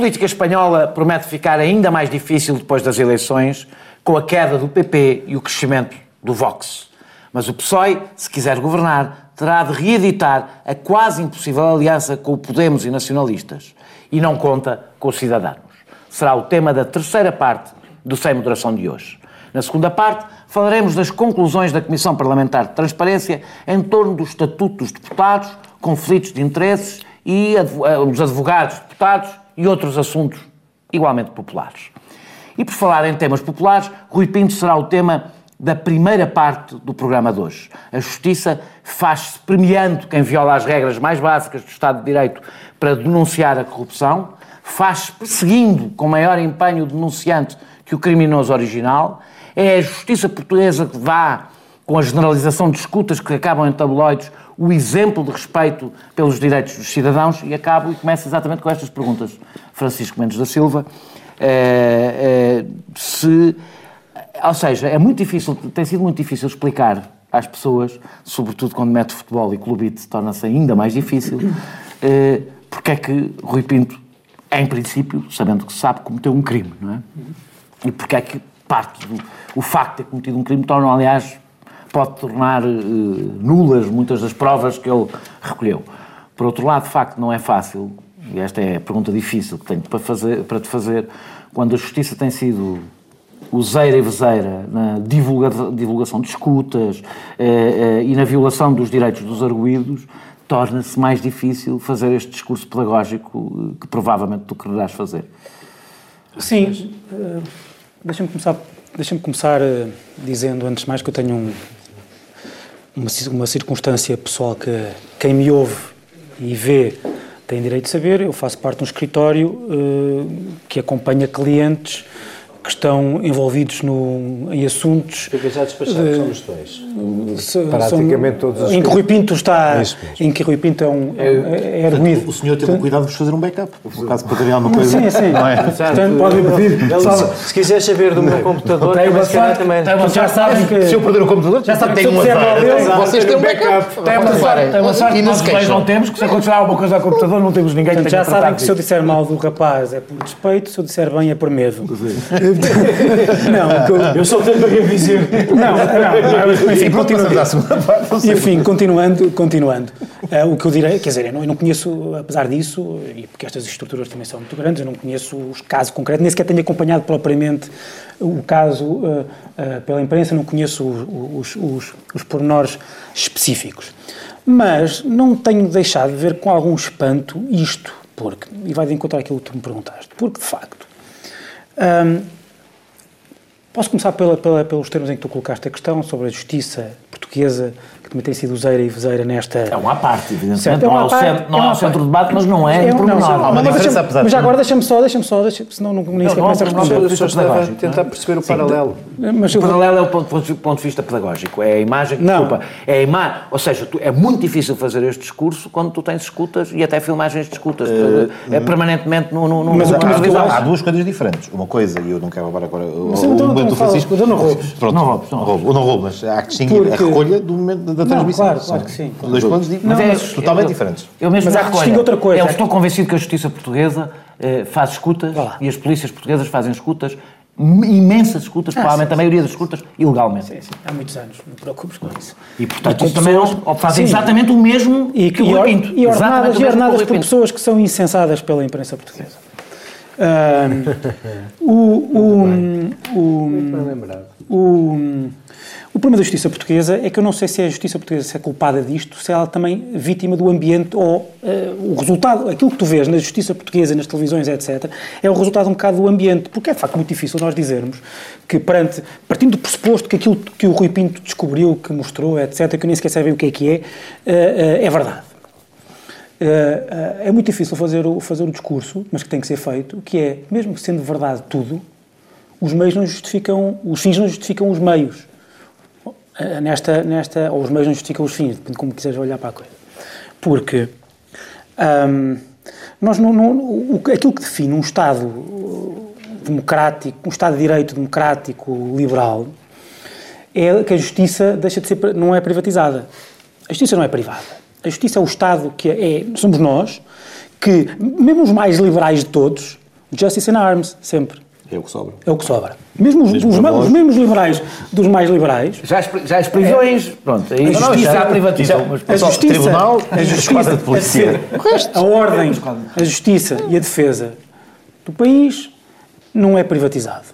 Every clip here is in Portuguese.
política espanhola promete ficar ainda mais difícil depois das eleições, com a queda do PP e o crescimento do Vox. Mas o PSOE, se quiser governar, terá de reeditar a quase impossível aliança com o Podemos e nacionalistas. E não conta com os cidadãos. Será o tema da terceira parte do Sem Moderação de hoje. Na segunda parte, falaremos das conclusões da Comissão Parlamentar de Transparência em torno do Estatuto dos Deputados, conflitos de interesses e os advogados, deputados e outros assuntos igualmente populares. E por falar em temas populares, Rui Pinto será o tema da primeira parte do programa de hoje. A Justiça faz-se premiando quem viola as regras mais básicas do Estado de Direito para denunciar a corrupção, faz-se perseguindo com maior empenho o denunciante que o criminoso original. É a Justiça portuguesa que dá, com a generalização de escutas que acabam em tabloides, o exemplo de respeito pelos direitos dos cidadãos e acabo e começo exatamente com estas perguntas. Francisco Mendes da Silva, é, é, se, ou seja, é muito difícil, tem sido muito difícil explicar às pessoas, sobretudo quando mete futebol e clubite, torna-se ainda mais difícil, é, porque é que Rui Pinto, em princípio, sabendo que sabe, cometeu um crime, não é? E porque é que parte do o facto de ter cometido um crime torna, aliás, pode tornar uh, nulas muitas das provas que ele recolheu. Por outro lado, de facto, não é fácil, e esta é a pergunta difícil que tenho para, fazer, para te fazer, quando a justiça tem sido useira e vezeira na divulga, divulgação de escutas eh, eh, e na violação dos direitos dos arguídos, torna-se mais difícil fazer este discurso pedagógico que provavelmente tu quererás fazer. Sim, uh, deixa-me começar, deixa começar uh, dizendo, antes de mais, que eu tenho um, uma, uma circunstância pessoal que quem me ouve e vê tem direito de saber. Eu faço parte de um escritório uh, que acompanha clientes que estão envolvidos no, em assuntos. Fica já despachado, de, somos dois. Praticamente são, todos os. Em que Rui Pinto está. Em que Rui Pinto é, um, é, é erguido. O senhor teve o cuidado de fazer um backup, por caso poderia alguma coisa. Sim, sim. Não é? Portanto, pode pedir. Se quiser saber do meu computador, tem uma sorte, também. Já sabem que. Se eu perder o computador, já sabem que tem uma sorte. Vocês têm um backup. Tem uma sorte. Tem uma sorte. Nós não temos, que se acontecer alguma coisa ao computador, não temos ninguém que Já sabem que se eu disser mal do rapaz é por despeito, se eu disser bem é por medo. Não, eu só tenho para dizer. Não, não, enfim, continuando. Enfim, continuando, continuando. Uh, o que eu direi, quer dizer, eu não, eu não, conheço, apesar disso, e porque estas estruturas também são muito grandes, eu não conheço os casos concretos, nem sequer tenho acompanhado propriamente o caso uh, uh, pela imprensa, não conheço os, os, os, os pormenores específicos. Mas não tenho deixado de ver com algum espanto isto, porque, e vai de encontrar aquilo que tu me perguntaste, porque de facto. Um, Posso começar pela, pela, pelos termos em que tu colocaste a questão sobre a justiça portuguesa que também tem sido useira e vezeira nesta... É uma parte, evidentemente, certo, é não, é o, centro, não é, é o centro de debate, mas não é, é um, não, Há uma diferença, apesar Mas já agora deixa-me só, deixa-me só, deixa senão não, nem sequer começa a responder. Tentar perceber o paralelo. Mas o paralelo é o ponto, ponto de vista pedagógico, é a imagem, não. desculpa, é a imagem, ou seja, tu, é muito difícil fazer este discurso quando tu tens escutas e até filmagens de escutas, uh, é, permanentemente no, no, no mas, mas há, há duas coisas diferentes. Uma coisa, e eu não quero roubar agora o, momento do Francisco... Não roubes. Pronto, não roubes, não roubo, não roubo, mas há que distinguir a recolha do momento da transmissão. Claro, claro que sim. Dois planos mas é, totalmente diferentes. Eu mesmo mas há que distinguir outra coisa. Eu estou convencido que a justiça portuguesa eh, faz escutas e as polícias portuguesas fazem escutas imensas escutas, ah, provavelmente sim, a maioria das escutas, ilegalmente. Sim, sim. Há muitos anos, não te preocupes com isso. E, portanto, e também pessoas, fazem sim. exatamente o mesmo e, que o Pinto. E ordenadas, e ordenadas por pessoas que são insensadas pela imprensa portuguesa. Um, o, o, o, o, o problema da justiça portuguesa é que eu não sei se a justiça portuguesa é culpada disto, se ela também vítima do ambiente ou uh, o resultado, aquilo que tu vês na justiça portuguesa, nas televisões, etc., é o resultado um bocado do ambiente, porque é de facto muito difícil nós dizermos que perante, partindo do pressuposto que aquilo que o Rui Pinto descobriu, que mostrou, etc., que eu nem sequer sei bem o que é que é, uh, uh, é verdade. é muito difícil fazer o, fazer o discurso, mas que tem que ser feito, que é, mesmo sendo verdade tudo, os meios não justificam, os fins não justificam os meios. Eh, nesta, nesta, ou os meios não justificam os fins, depende de como quiseres olhar para a coisa. Porque um, nós não, não, o, aquilo que define um Estado democrático, um Estado de Direito democrático, liberal, é que a justiça deixa de ser, não é privatizada. A justiça não é privada. A justiça é o Estado que é, somos nós, que, mesmo os mais liberais de todos, Justice in Arms, sempre. É o que sobra. É o que sobra. Mesmo os, Mesmo os, os mesmos liberais dos mais liberais, Já as, já as prisões, pronto, aí A não, justiça- já privatizam. mas- a justiça, tribunal a justiça, de polícia. a, a ordem, a justiça e a defesa do país não é privatizado.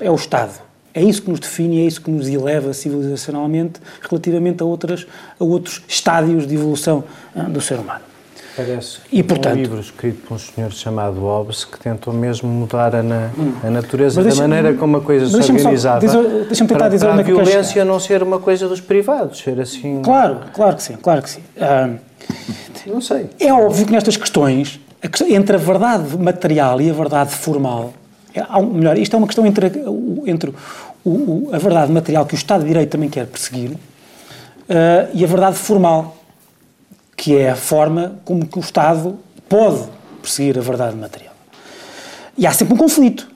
É o Estado. É isso que nos define, é isso que nos eleva civilizacionalmente relativamente a, outras, a outros estádios de evolução ah, do ser humano. Parece E, portanto- um livro escrito por um senhor chamado Hobbes que tentou mesmo mudar a, na- a natureza da maneira como a coisa se organizava deixa-me tentar para, dizer para a é violência não ser uma coisa dos privados, ser assim... Claro, claro que sim, claro que sim. Não sei. É óbvio que nestas questões, entre a verdade material e a verdade formal, é, melhor, isto é uma questão entre, entre o- o- a verdade material que o Estado de Direito também quer perseguir eh, e a verdade formal, que é a forma como que o Estado pode perseguir a verdade material. E há sempre um conflito.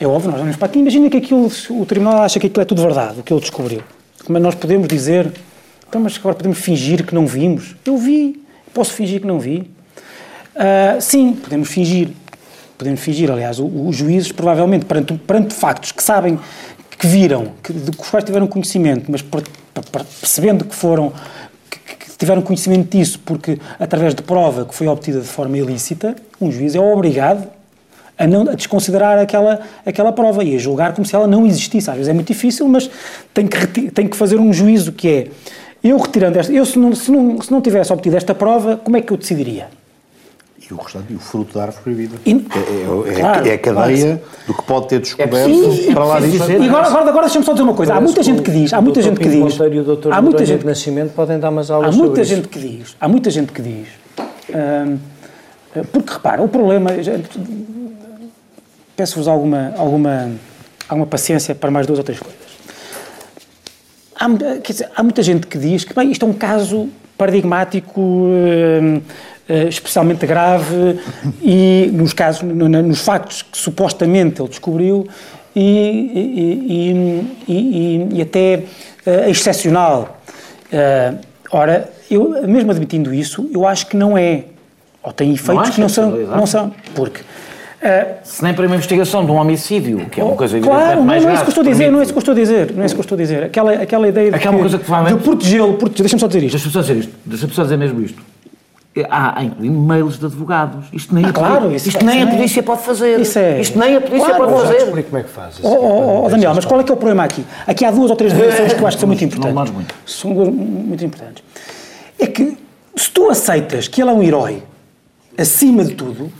É óbvio, nós olhamos para aqui, imagina que aquilo, o Tribunal acha que aquilo é tudo verdade, o que ele descobriu. Como é nós podemos dizer, então, mas agora podemos fingir que não vimos? Eu vi, posso fingir que não vi? Ah, sim, podemos fingir. Podemos fingir, aliás, os juízes, provavelmente, perante, perante factos que sabem, que viram, que, de que os quais tiveram conhecimento, mas per- per- per- percebendo que foram, tiveram conhecimento disso porque, através de prova que foi obtida de forma ilícita, um juiz é obrigado a, não, a desconsiderar aquela, aquela prova e a julgar como se ela não existisse. Às vezes é muito difícil, mas tem que, tem que fazer um juízo que é, eu retirando esta, eu se não, se, não, se não tivesse obtido esta prova, como é que eu decidiria? E o restante, e o fruto da árvore proibida. E- É, é- é- Claro, é a cadeia do que pode ter descoberto preciso- para lá é disso. dizer- E agora, agora, agora deixa-me só dizer uma coisa. Há muita gente que diz, há o muita gente que diz, Monteiro e o Dr. há muita gente de Nascimento podem dar umas Há aulas muita sobre gente isso. que diz, há muita gente que diz, hum, porque repara, o problema, peço-vos alguma, alguma, alguma paciência para mais duas ou três coisas. Há, dizer, há muita gente que diz que bem, isto é um caso paradigmático, hum, especialmente grave e nos casos, nos factos que supostamente ele descobriu e, e- e- e- até eh, excepcional. Eh, ora, eu mesmo admitindo isso, eu acho que não é. Ou tem efeitos acha? que não são, não são. Porque eh, Se nem para uma investigação de um homicídio, que é uma coisa Claro, não, mais não é isso que eu estou a dizer, não é isso que estou a dizer, não é isso que estou a dizer. Aquela, aquela ideia de, Aquela que- coisa que de protegê-lo, protegê deixa-me só dizer isto. Deixa-me só dizer isto, deixa-me só dizer mesmo isto. Há, há incluindo mails de advogados. Isto nem, Ah, a, claro, isto nem isso a é- polícia pode fazer. isso é- Isto nem a polícia Claro, pode fazer. Explique como é que faz. Oh, oh, oh, Daniel, mas qual é que é o problema aqui? Aqui há duas ou três dimensões que eu acho que são muito Não importantes. demores muito. São duas muito importantes. É que se tu aceitas que ele é um herói acima de tudo,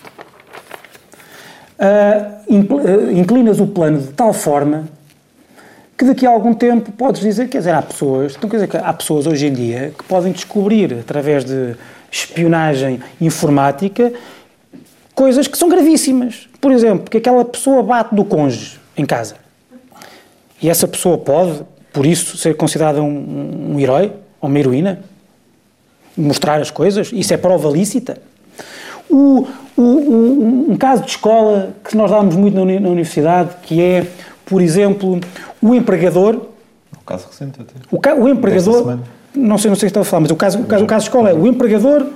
ah, inclinas o plano de tal forma que daqui a algum tempo podes dizer, quer dizer, há pessoas, então quer dizer que há pessoas hoje em dia que podem descobrir através de espionagem informática coisas que são gravíssimas. Por exemplo, que aquela pessoa bate do cônjuge em casa. E essa pessoa pode, por isso, ser considerada um, um herói ou uma heroína? Mostrar as coisas? Isso é prova lícita? O, o- o- um caso de escola que nós dávamos muito na, na universidade, que é, por exemplo, o empregador Um caso recente até. o, ca- o empregador, não sei, não sei se está a falar, mas o caso, o caso, o caso de escola é o empregador,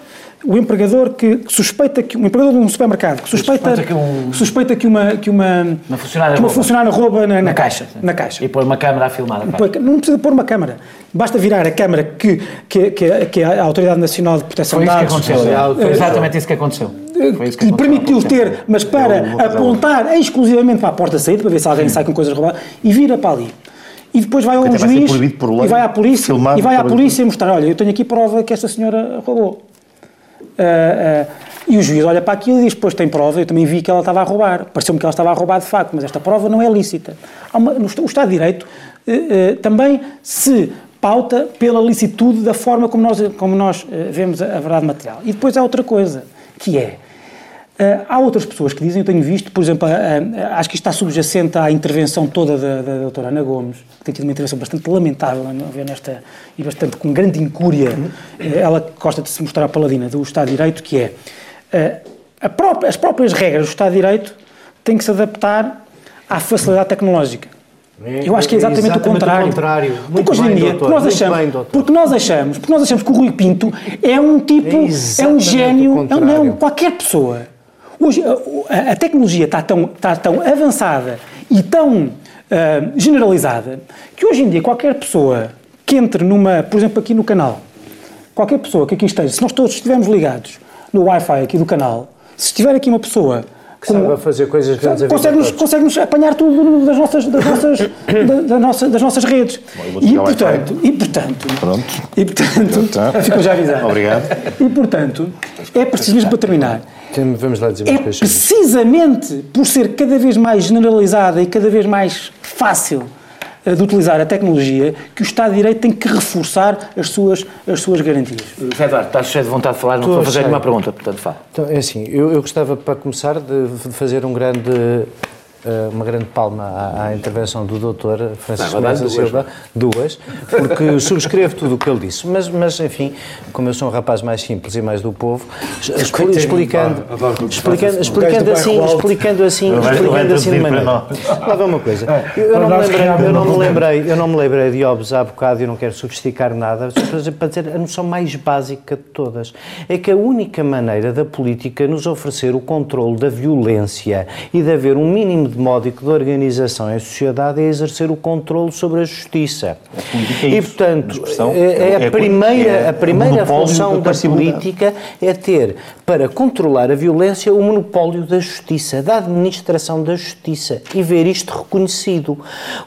o empregador que suspeita que, um empregador de um supermercado que suspeita, Suspeita que um- suspeita que uma, que uma, Uma funcionária que uma rouba. funcionária rouba na, na caixa, na caixa. E pôr uma câmara a filmar a Não precisa pôr uma câmara. Basta virar a câmara que, que, que, que a Autoridade Nacional de Proteção Foi de isso que Dados aconteceu. Foi Foi exatamente isso que aconteceu. Foi isso que lhe aconteceu. permitiu ter, mas para apontar exclusivamente para a porta de saída, para ver se alguém sai com coisas roubadas, e vira para ali. E depois vai a um até vai ser juiz lei e vai à polícia, e vai à polícia mostrar, olha, eu tenho aqui prova que esta senhora roubou. Ah, ah, e o juiz olha para aquilo e diz, pois tem prova, eu também vi que ela estava a roubar. Pareceu-me que ela estava a roubar de facto, mas esta prova não é lícita. Uma- no, o Estado de Direito eh, também se pauta pela licitude da forma como nós, como nós vemos a, a verdade material. E depois há outra coisa, que é, eh, há outras pessoas que dizem, eu tenho visto, por exemplo, a- a- acho que isto está subjacente à intervenção toda da, da doutora Ana Gomes, que tem tido uma intervenção bastante lamentável, a ver, nesta, e bastante com grande incúria, eh, ela gosta de se mostrar paladina do Estado de Direito, que é, eh, a própria- as próprias regras do Estado de Direito têm que se adaptar à facilidade tecnológica. Eu acho que é exatamente, o contrário. Muito Porque hoje em dia, doutor, porque nós achamos, bem, porque nós achamos, porque nós achamos que o Rui Pinto é um tipo, É é, um exatamente gênio, o é não, contrário. qualquer pessoa. Hoje a, tecnologia está tão, está tão avançada e tão uh, generalizada que hoje em dia qualquer pessoa que entre numa, por exemplo, aqui no canal, qualquer pessoa que aqui esteja, se nós todos estivermos ligados no Wi-Fi aqui do canal, se estiver aqui uma pessoa que sabe a fazer coisas grandes consegue-nos consegue apanhar tudo das nossas, das nossas, da, da nossa, das nossas redes. E portanto, e portanto, Pronto. e portanto, Tá. ficou já avisado. Obrigado. E portanto, é preciso mesmo para terminar. Vamos lá dizer É umas coisas. precisamente por ser cada vez mais generalizada e cada vez mais fácil de utilizar a tecnologia que o Estado de Direito tem que reforçar as suas, as suas garantias. José Eduardo, estás cheio de vontade de falar, não Estou a fazer nenhuma pergunta, portanto fala. Então, é assim, eu, eu gostava, para começar, de, de fazer um grande, eh, uma grande palma à, à intervenção do doutor Francisco Mesa duas, Silva, duas, porque subscrevo tudo o que ele disse, mas, mas, enfim, como eu sou um rapaz mais simples e mais do povo, expli- explicando, explicando, explicando assim, explicando assim, Vai- vai explicando assim de maneira. Lá vai uma coisa, eu, eu não me lembrei, eu não me lembrei, eu não me lembrei de Hobbes há bocado e não quero sofisticar nada, só para dizer- para dizer a noção mais básica de todas, é que a única maneira da política nos oferecer o controle da violência e de haver um mínimo de módico de organização em sociedade é exercer o controle sobre a justiça. é e, portanto, é, é É- a primeira, é a primeira função da da política é ter, para controlar a violência, o monopólio da justiça, da administração da justiça e ver isto reconhecido.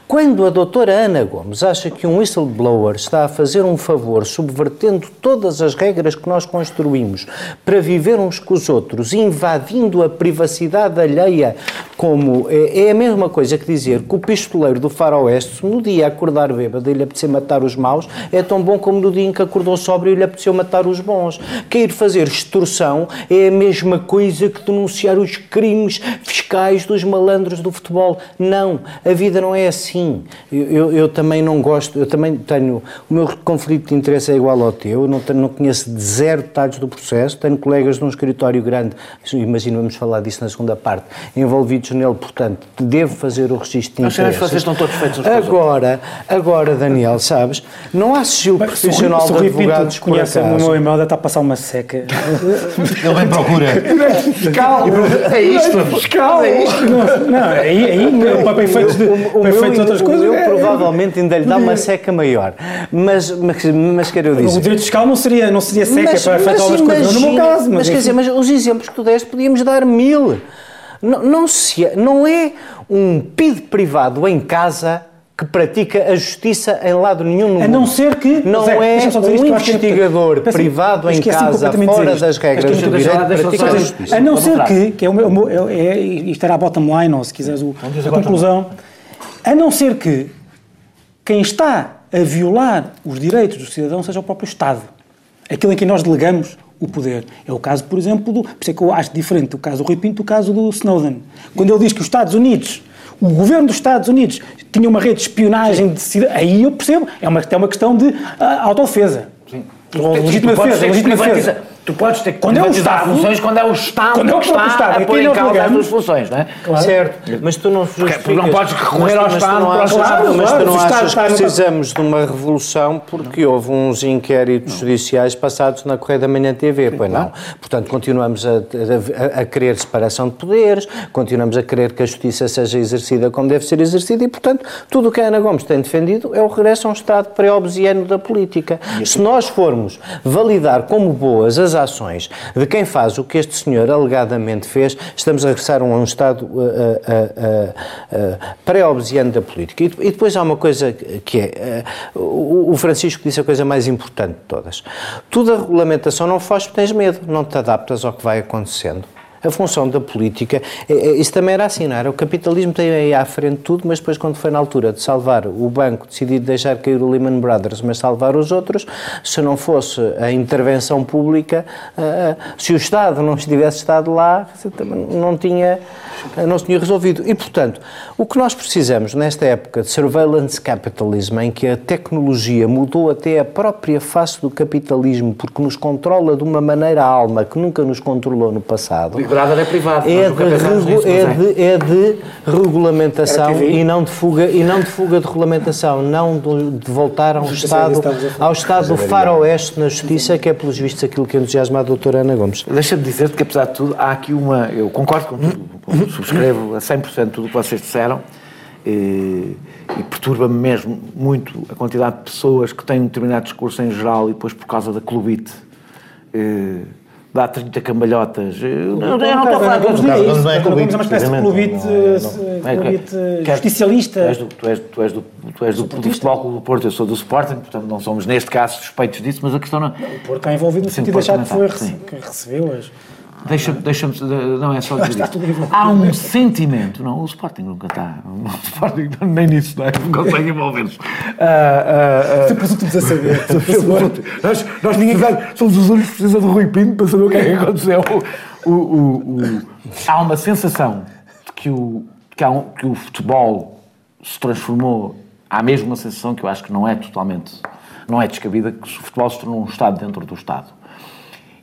Quando a doutora Ana Gomes acha que um whistleblower está a fazer um favor subvertendo todas as regras que nós construímos para viver uns com os outros, invadindo a privacidade alheia, como é, é a mesma coisa que dizer que o pistoleiro do faroeste, no dia acordar bêbado e lhe apetecer matar os maus, é tão bom como no dia em que acordou sóbrio e lhe apeteceu matar os bons. Que ir fazer extorsão é a mesma coisa que denunciar os crimes fiscais dos malandros do futebol. Não, a vida não é assim. Eu, eu- eu também não gosto, eu também tenho, o meu conflito de interesse é igual ao teu, eu não, tenho- não conheço de zero detalhes do processo, tenho colegas num escritório grande, imagino, vamos falar disso na segunda parte, envolvidos nele, portanto, devo fazer o registro de interesses. que vocês estão todos feitos os Agora, agora, Daniel, sabes, não há sigilo Bem, se o Rui- profissional se o de Rui Pinto advogados por conhece o acaso. meu e-mail, deve estar a passar uma seca. Ele bem procura. É isto, Calma! Não, não, aí, aí para efeitos de, O para efeitos de outras o coisas. meu é- provavelmente ainda lhe dá uma seca maior. Mas, mas, mas quero O dizer. direito fiscal não seria, não seria seca Mas- para efetuar mas as coisas. No meu caso, mas, mas, quer dizer, mas os exemplos que tu deste podíamos dar mil. Não, não, se, não é um PID privado em casa que pratica a justiça em lado nenhum no A mundo. não ser que- Não Zé, é um acho que é- investigador privado em casa, completamente de dizer fora das regras do direito, pratica a justiça. A não ser que, que é o meu, é, é- isto era a bottom line, ou se quiseres o, a conclusão, a não ser que quem está a violar os direitos do cidadão seja o próprio Estado. Aquilo em que nós delegamos o poder. É o caso, por exemplo, do. Por isso é que eu acho diferente do caso do Rui Pinto do caso do Snowden. Quando ele diz que os Estados Unidos, o governo dos Estados Unidos, tinha uma rede de espionagem de Aí eu percebo. É uma, é uma questão de ah, autodefesa. Ou legítima defesa. legítima defesa. Tu podes ter que Quando é o Estado- funções quando é o Estado quando é o que está Estado, a é pôr em causa as suas funções, não é? Certo, mas tu não justificas. não podes recorrer ao Estado não para- achas, Claro, mas tu claro, não achas que precisamos de uma revolução porque houve uns inquéritos judiciais passados na Correia da Manhã TV, pois não? Portanto, continuamos a, a, a querer separação de poderes, continuamos a querer que a justiça seja exercida como deve ser exercida e, portanto, tudo o que a Ana Gomes tem defendido é o regresso a um Estado pré-obsiano da política. Se nós formos validar como boas as ações de quem faz o que este senhor alegadamente fez, estamos a regressar a um Estado uh, uh, uh, uh, pré-obsiano da política. E, e depois há uma coisa que é, o, o Francisco disse a coisa mais importante de todas. Tudo a regulamentação não faz porque tens medo, não te adaptas ao que vai acontecendo. A função da política, é- é- isso também era assim, não era? O capitalismo tem aí à frente tudo, mas depois, quando foi na altura de salvar o banco, decidiu deixar cair o Lehman Brothers, mas salvar os outros, se não fosse a intervenção pública, ah, ah, se o Estado não tivesse estado lá, não tinha, não se tinha resolvido. E, portanto, o que nós precisamos nesta época de surveillance capitalism, em que a tecnologia mudou até a própria face do capitalismo, porque nos controla de uma maneira alma que nunca nos controlou no passado, Brother é privado. É nós de, nisso, é, mas de, é de regulamentação Era e não de fuga e não de fuga de regulamentação, não de, de voltar a um Justiça era estado ao estado do faroeste na justiça, que é pelos vistos aquilo que entusiasma a doutora Ana Gomes. Deixa-me dizer-te que, apesar de tudo, há aqui uma. Eu concordo com tudo, subscrevo a 100% tudo o que vocês disseram e, e perturba-me mesmo muito a quantidade de pessoas que têm um determinado discurso em geral e depois, por causa da clubite, eh, dá 30 cambalhotas. Eh, Não, eu não estou a falar de Gomes não é isso. não é clubite, é uma espécie de clubite, não é- eh, É, justicialista. Tu és do, tu és, tu és do, tu és do, do Futebol Clube do Porto, eu sou do Sporting, portanto não somos neste caso suspeitos disso, mas a questão não. O Porto está envolvido no Sim, sentido de achar que, foi, rece- que recebeu as... Deixa-me, deixa-me, não é só dizer. Há um sentimento, não, o Sporting nunca está, o Sporting nem nisso, não é? Não consegue envolver-se. Ah, ah, ah, Sempre os últimos a saber. nós, nós ninguém somos os únicos que precisam do Rui Pinto para saber o que é que aconteceu. O, o- o- há uma sensação de que o, que, há um- que o futebol se transformou. Há mesmo uma sensação que eu acho que não é totalmente. não é descabida, que o futebol se tornou um Estado dentro do Estado.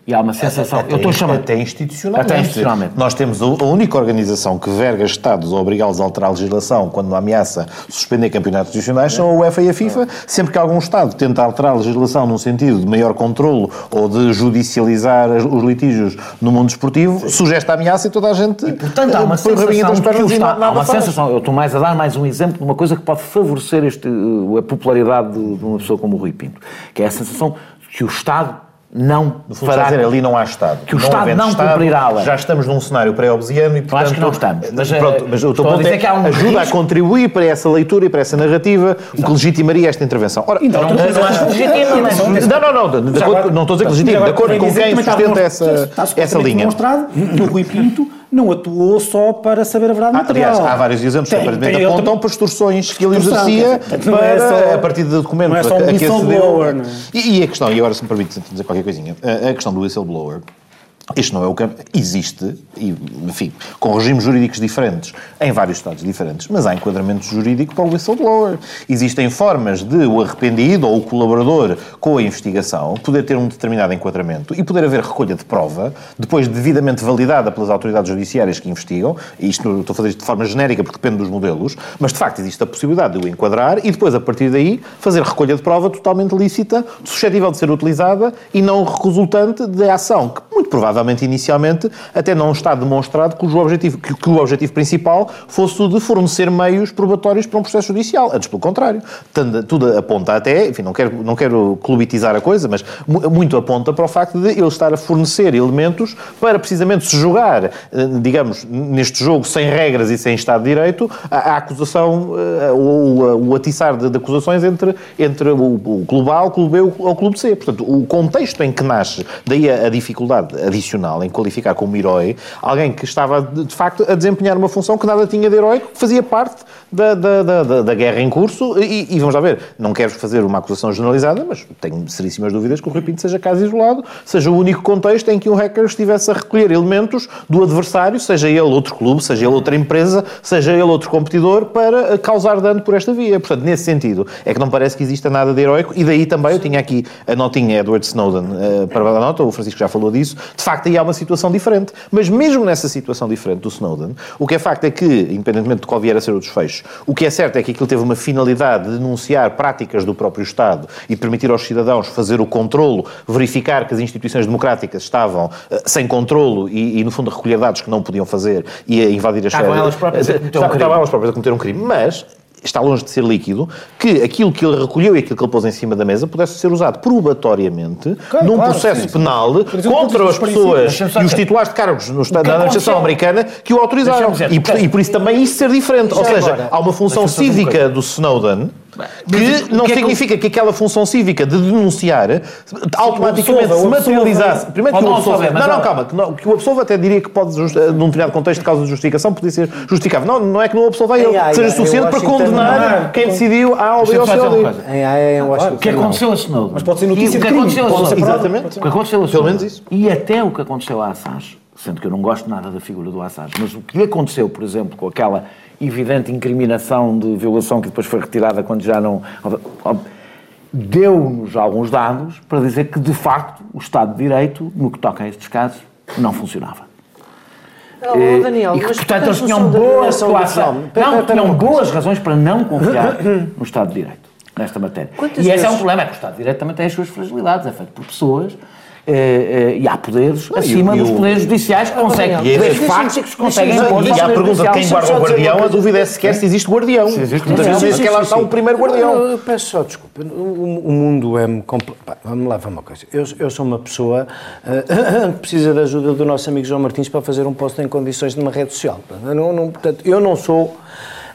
E há uma sensação. Até, eu estou a chamar. até institucionalmente. Até institucionalmente. Nós temos a única organização que verga Estados a obrigá-los a alterar a legislação quando ameaça suspender campeonatos nacionais são a UEFA e a FIFA. Sempre que algum Estado tenta alterar a legislação num sentido de maior controlo ou de judicializar os litígios no mundo esportivo, surge esta ameaça e toda a gente Portanto, há uma o rabinho sensação entre de as que o pernas e Estado, há uma faz. sensação, eu estou mais a dar mais um exemplo de uma coisa que pode favorecer este, uh, a popularidade de, uma pessoa como o Rui Pinto, que é a sensação que o Estado não No fundo, está a dizer, ali não há Estado. Que o não Estado, cumprirá a lei. Já estamos num cenário pré-obsiano e, portanto... acho que não estamos. Mas, eh, pronto, mas o teu ponto dizer é que há um ajuda risco. a contribuir para essa leitura e para essa narrativa, o que legitimaria esta intervenção. Ora, Então, não, coisa, não acho legítimo, mas- não, não, não, não estou a dizer que Mas legítimo, de acordo com quem sustenta essa, está essa linha. demonstrado que o Rui Pinto não atuou só para saber a verdade Ah, material. aliás, há vários exemplos que Tem- aparentemente tem- apontam para extorsões que ele exercia é para, só- a partir de documentos não é só a, um a que whistleblower, é? E, e a questão, e agora se me permite dizer qualquer coisinha, a, a questão do whistleblower, isto não é o campo, existe, enfim, com regimes jurídicos diferentes, em vários estados diferentes, mas há enquadramento jurídico para o whistleblower. Existem formas de o arrependido ou o colaborador com a investigação poder ter um determinado enquadramento e poder haver recolha de prova, depois devidamente validada pelas autoridades judiciárias que investigam, e isto estou a fazer isto de forma genérica porque depende dos modelos, mas de facto existe a possibilidade de o enquadrar e depois, a partir daí, fazer recolha de prova totalmente lícita, suscetível de ser utilizada e não resultante da ação, que muito provavelmente inicialmente até não está demonstrado cujo objetivo, que, que o objetivo principal fosse o de fornecer meios probatórios para um processo judicial. Antes, pelo contrário. Tanda- Tudo aponta até, enfim, não quero, não quero clubitizar a coisa, mas mu- muito aponta para o facto de ele estar a fornecer elementos para precisamente se jogar, eh, digamos, neste jogo sem regras e sem Estado de Direito, a, a acusação eh, ou o, o atiçar de, de acusações entre, entre o, o Clube A, o Clube B ou o Clube C. Portanto, o contexto em que nasce, daí a, a dificuldade adicional em qualificar como herói alguém que estava, de, facto, a desempenhar uma função que nada tinha de heróico, que fazia parte da, da, da, da- guerra em curso e, e vamos lá ver, não quero fazer uma acusação generalizada, mas tenho seríssimas dúvidas que o Rui Pinto seja caso isolado, seja o único contexto em que um hacker estivesse a recolher elementos do adversário, seja ele outro clube, seja ele outra empresa, seja ele outro competidor, para eh, causar dano por esta via. Portanto, nesse sentido, é que não parece que exista nada de heróico. E daí também eu tinha aqui a notinha Edward Snowden eh, para a nota, o Francisco já falou disso, de facto aí há uma situação diferente. Mas mesmo nessa situação diferente do Snowden, o que é facto é que, independentemente de qual vier a ser o desfecho, o que é certo é que aquilo teve uma finalidade de denunciar práticas do próprio Estado e permitir aos cidadãos fazer o controlo, verificar que as instituições democráticas estavam eh, sem controlo e, e, no fundo, recolher dados que não podiam fazer e a invadir as estavam elas próprias a cometer um crime, mas está longe de ser líquido, que aquilo que ele recolheu e aquilo que ele pôs em cima da mesa pudesse ser usado probatoriamente Claro, num claro, processo sim, sim. penal exemplo, contra as pessoas e os titulares de cargos no na administração americana que o autorizaram. E, por- e por isso também isso ser diferente. Ou seja, há uma função cívica do Snowden que não que é que significa que aquela função cívica de denunciar automaticamente se materializasse. Primeiro que Pode o mas Não, não, calma. Que, não, que o absolva até diria que pode, just- num determinado contexto de causa de justificação, podia ser justificável. Não, não é que não absolva ele, que seja suficiente para condenar quem decidiu A ou B ou C ou D. O que aconteceu a Snowden? Mas pode ser notícia o que de crime. Exatamente. O que aconteceu a Pelo Snowden, menos isso. E até o que aconteceu a Assange, sendo que eu não gosto nada da figura do Assange, mas o que lhe aconteceu, por exemplo, com aquela evidente incriminação de violação que depois foi retirada quando já não. deu-nos alguns dados para dizer que, de facto, o Estado de Direito, no que toca a estes casos, não funcionava. Oh, Daniel, e que, portanto, eles tinham noção da boa dimensão do atuação. fenómeno. Pera, Não, tinham boas razões para não confiar no Estado de Direito, nesta matéria. Quantas e esse é um vezes- problema, é que o Estado de Direito também tem as suas fragilidades, é feito por pessoas. Eh, eh, e há poderes acima e dos o- poderes judiciais que conseguem, Daniel, poderes deixa-me- fáticos que conseguem impor E há a pergunta de quem guarda o guardião, a dúvida é sequer se existe guardião. existe Muitas guardião. vezes nem Sim, sequer lá está sim. o primeiro Eu, guardião. eu peço só desculpa. O, mundo é. Vamos lá, vamos uma coisa. Eu, eu sou uma pessoa ah, que precisa da ajuda do nosso amigo João Martins para fazer um post em condições numa rede social. Eu não, não- portanto, eu não sou.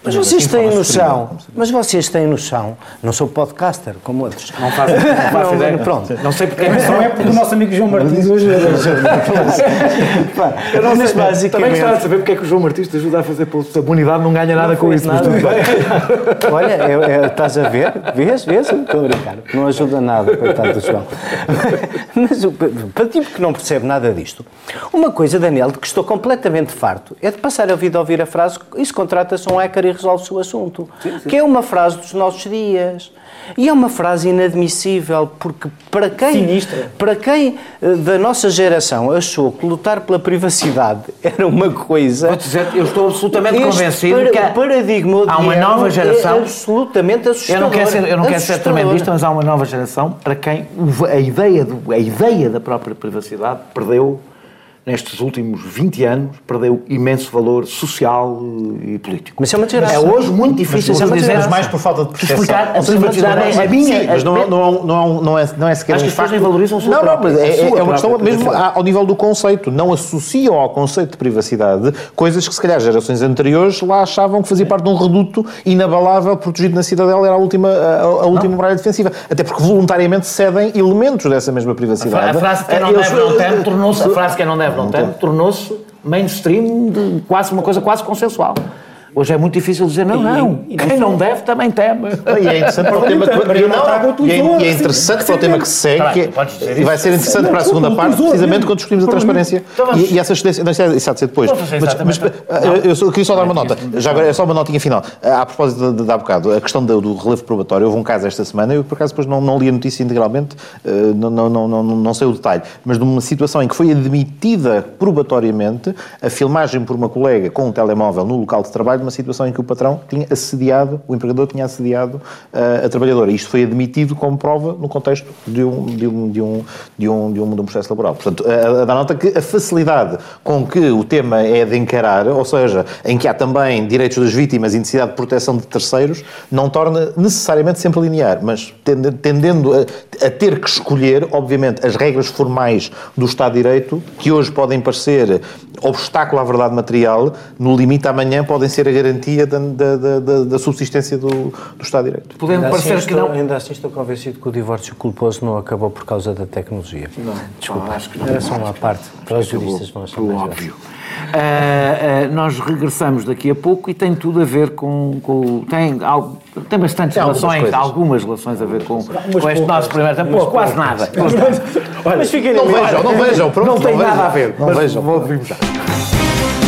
Mas vocês têm noção, mas vocês têm noção, não sou podcaster como outros. Não faço, não faço Não, ideia. pronto. Não sei porque Mas não é porque o nosso amigo João Martins hoje Pá, Eu não sei, mas também gostava de saber porque é que o João Martins te ajuda a fazer pelo a comunidade não ganha nada com isso. mas nada. tudo bem. Olha, é- é- estás a ver? Vês? Vês? Estou a brincar. Não ajuda nada, coitado do João. Mas o- para tipo que não percebe nada disto, uma coisa, Daniel, de que estou completamente farto, é de passar a vida a ouvir a frase isso contrata-se um hacker e resolve-se o assunto. Que é uma frase dos nossos dias. E é uma frase inadmissível, porque para quem, Sinistra. para quem eh, da nossa geração achou que lutar pela privacidade era uma coisa. Vou dizer, eu estou absolutamente convencido para- que há- paradigma há uma nova geração- é absolutamente Eu assustador. não quero ser, eu não quero ser tremendista, mas há uma nova geração para quem a ideia, do, a ideia da própria privacidade perdeu, nestes últimos 20 anos, perdeu imenso valor social e político. Mas é uma É geração. hoje muito difícil Mas de dizer. mas mais por falta de percepção. Explicar a privacidade mas- é a minha. Sim, mas não, é- não, é- não, é- não, é, não é sequer Acho um que as pessoas nem valorizam a sua Não, não, mas é, sua é uma questão mesmo ao nível do conceito. Não associam ao conceito de privacidade coisas que se calhar gerações anteriores lá achavam que fazia parte de um reduto inabalável, protegido na cidadela, era a última, a, a última muralha defensiva. Até porque voluntariamente cedem elementos dessa mesma privacidade. A frase quem não deve não teme tornou-se, a frase quem não deve não teme tornou-se mainstream de quase uma coisa quase consensual. Hoje é muito difícil dizer não, não. e não Quem não deve também teme. E é interessante para o tema que, não, Montagu e é, e é assim, interessante para o tema que se segue, que é- e vai ser interessante para a segunda Não, parte, precisamente mesmo. quando discutimos a transparência Então e, e essa. Não, isso é- há de ser depois. Mas, eu, só- queria só dar uma nota. Já agora é só uma notinha final. Ah, A propósito de, de há bocado, a questão do, relevo probatório, houve um caso esta semana, eu por acaso depois não, li a notícia integralmente, não, não, não, não sei o detalhe, mas de uma situação em que foi admitida probatoriamente a filmagem por uma colega com um telemóvel no local de trabalho, uma situação em que o patrão tinha assediado, o empregador tinha assediado eh, a trabalhadora. Isto foi admitido como prova no contexto de um, de um, de um, de um, de um, de um processo laboral. Portanto, a, a dar nota que a facilidade com que o tema é de encarar, ou seja, em que há também direitos das vítimas e necessidade de proteção de terceiros, não torna necessariamente sempre linear, mas tende- tendendo a, a ter que escolher, obviamente, as regras formais do Estado de Direito, que hoje podem parecer obstáculo à verdade material, no limite amanhã podem ser garantia da, da, da- da- subsistência do, do Estado de Direito. Podendo Ainda assim, parecer que estou, não. ainda assim estou convencido que o divórcio culposo não acabou por causa da tecnologia. Não, desculpa. acho que não. Era só uma parte. Para os juristas vão achar mais óbvio. Ah, ah, nós regressamos daqui a pouco e tem tudo a ver com. com- tem, algo, tem bastantes Tem relações, coisas. algumas relações a ver com, com este poucas. nosso primeiro tempo. Pô, quase nada. quase nada. Olha, Mas fiquem Não vejam, não vejam, pronto. não tem vejam. nada a ver. Não mas vejam. vou ouvir já.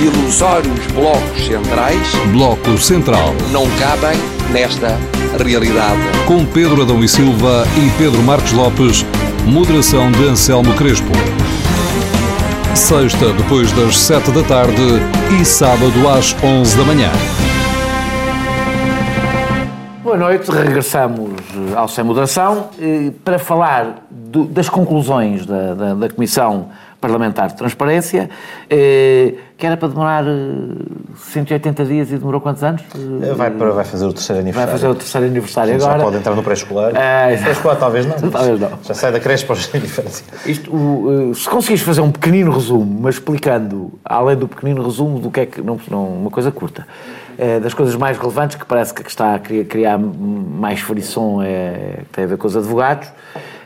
Ilusórios blocos centrais Bloco Central, não cabem nesta realidade. com Pedro Adão e Silva e Pedro Marcos Lopes, moderação de Anselmo Crespo. Sexta, depois das sete da tarde e sábado às onze da manhã. Boa noite, regressamos eh, ao Sem Moderação eh, para falar do- das conclusões da, da- da Comissão Parlamentar de Transparência, eh, que era para demorar eh, 180 dias e demorou quantos anos? Eh, Vai, para, vai fazer o terceiro Vai aniversário. fazer o terceiro aniversário Já agora. pode entrar no pré-escolar. Ah, pré-escolar talvez não. Talvez não. Já sai da creche para. Isto, o, eh, se conseguires fazer um pequenino resumo, mas explicando, além do pequenino resumo, do que é que. Não, não, uma coisa curta. eh, das coisas mais relevantes, que parece que está a criar, mais frição, é, tem a ver com os advogados.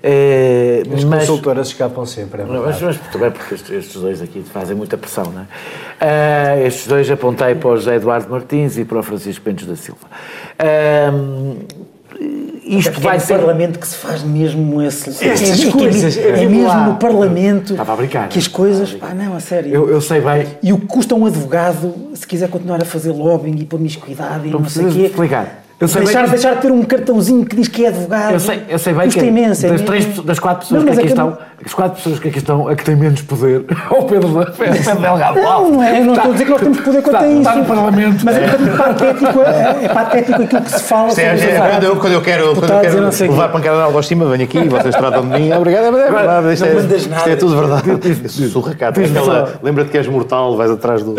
Eh, As mas, consultoras escapam sempre, é mas, verdade. mas também porque estes, estes dois aqui fazem muita pressão, não é? Eh, estes dois apontei para o José Eduardo Martins e para o Francisco Pentes da Silva. Ehm, isto é vai no ser. Parlamento que se faz mesmo esse. Essas é, é- coisas, É, é mesmo lá. no Parlamento Estava a brincar. que as coisas. Pá, não, a sério. Eu, eu sei bem. E o que custa um advogado se quiser continuar a fazer lobbying e promiscuidade e Não não, sei o quê. explicar. Eu sei deixar, bem que- deixar de ter um cartãozinho que diz que é advogado. Eu sei, eu sei bem custa que imenso. é das, três, das quatro pessoas Não, que aqui é que estão, as quatro pessoas que aqui estão, a que têm menos poder é o Pedro, Pedro Delgado. Não, não é. Eu não estou a dizer que nós temos poder quanto Está- a isso. está no Parlamento. Mas é, patético, é, é patético aquilo que se fala é, sobre é, quando, eu, quando eu quero, quando eu quero levar pancada na autoestima, venho aqui e vocês tratam de mim. Obrigado, é verdade. Isto, Não é, isto nada. é tudo verdade. Surracato. Aquela- Lembra-te que és mortal, vais atrás do.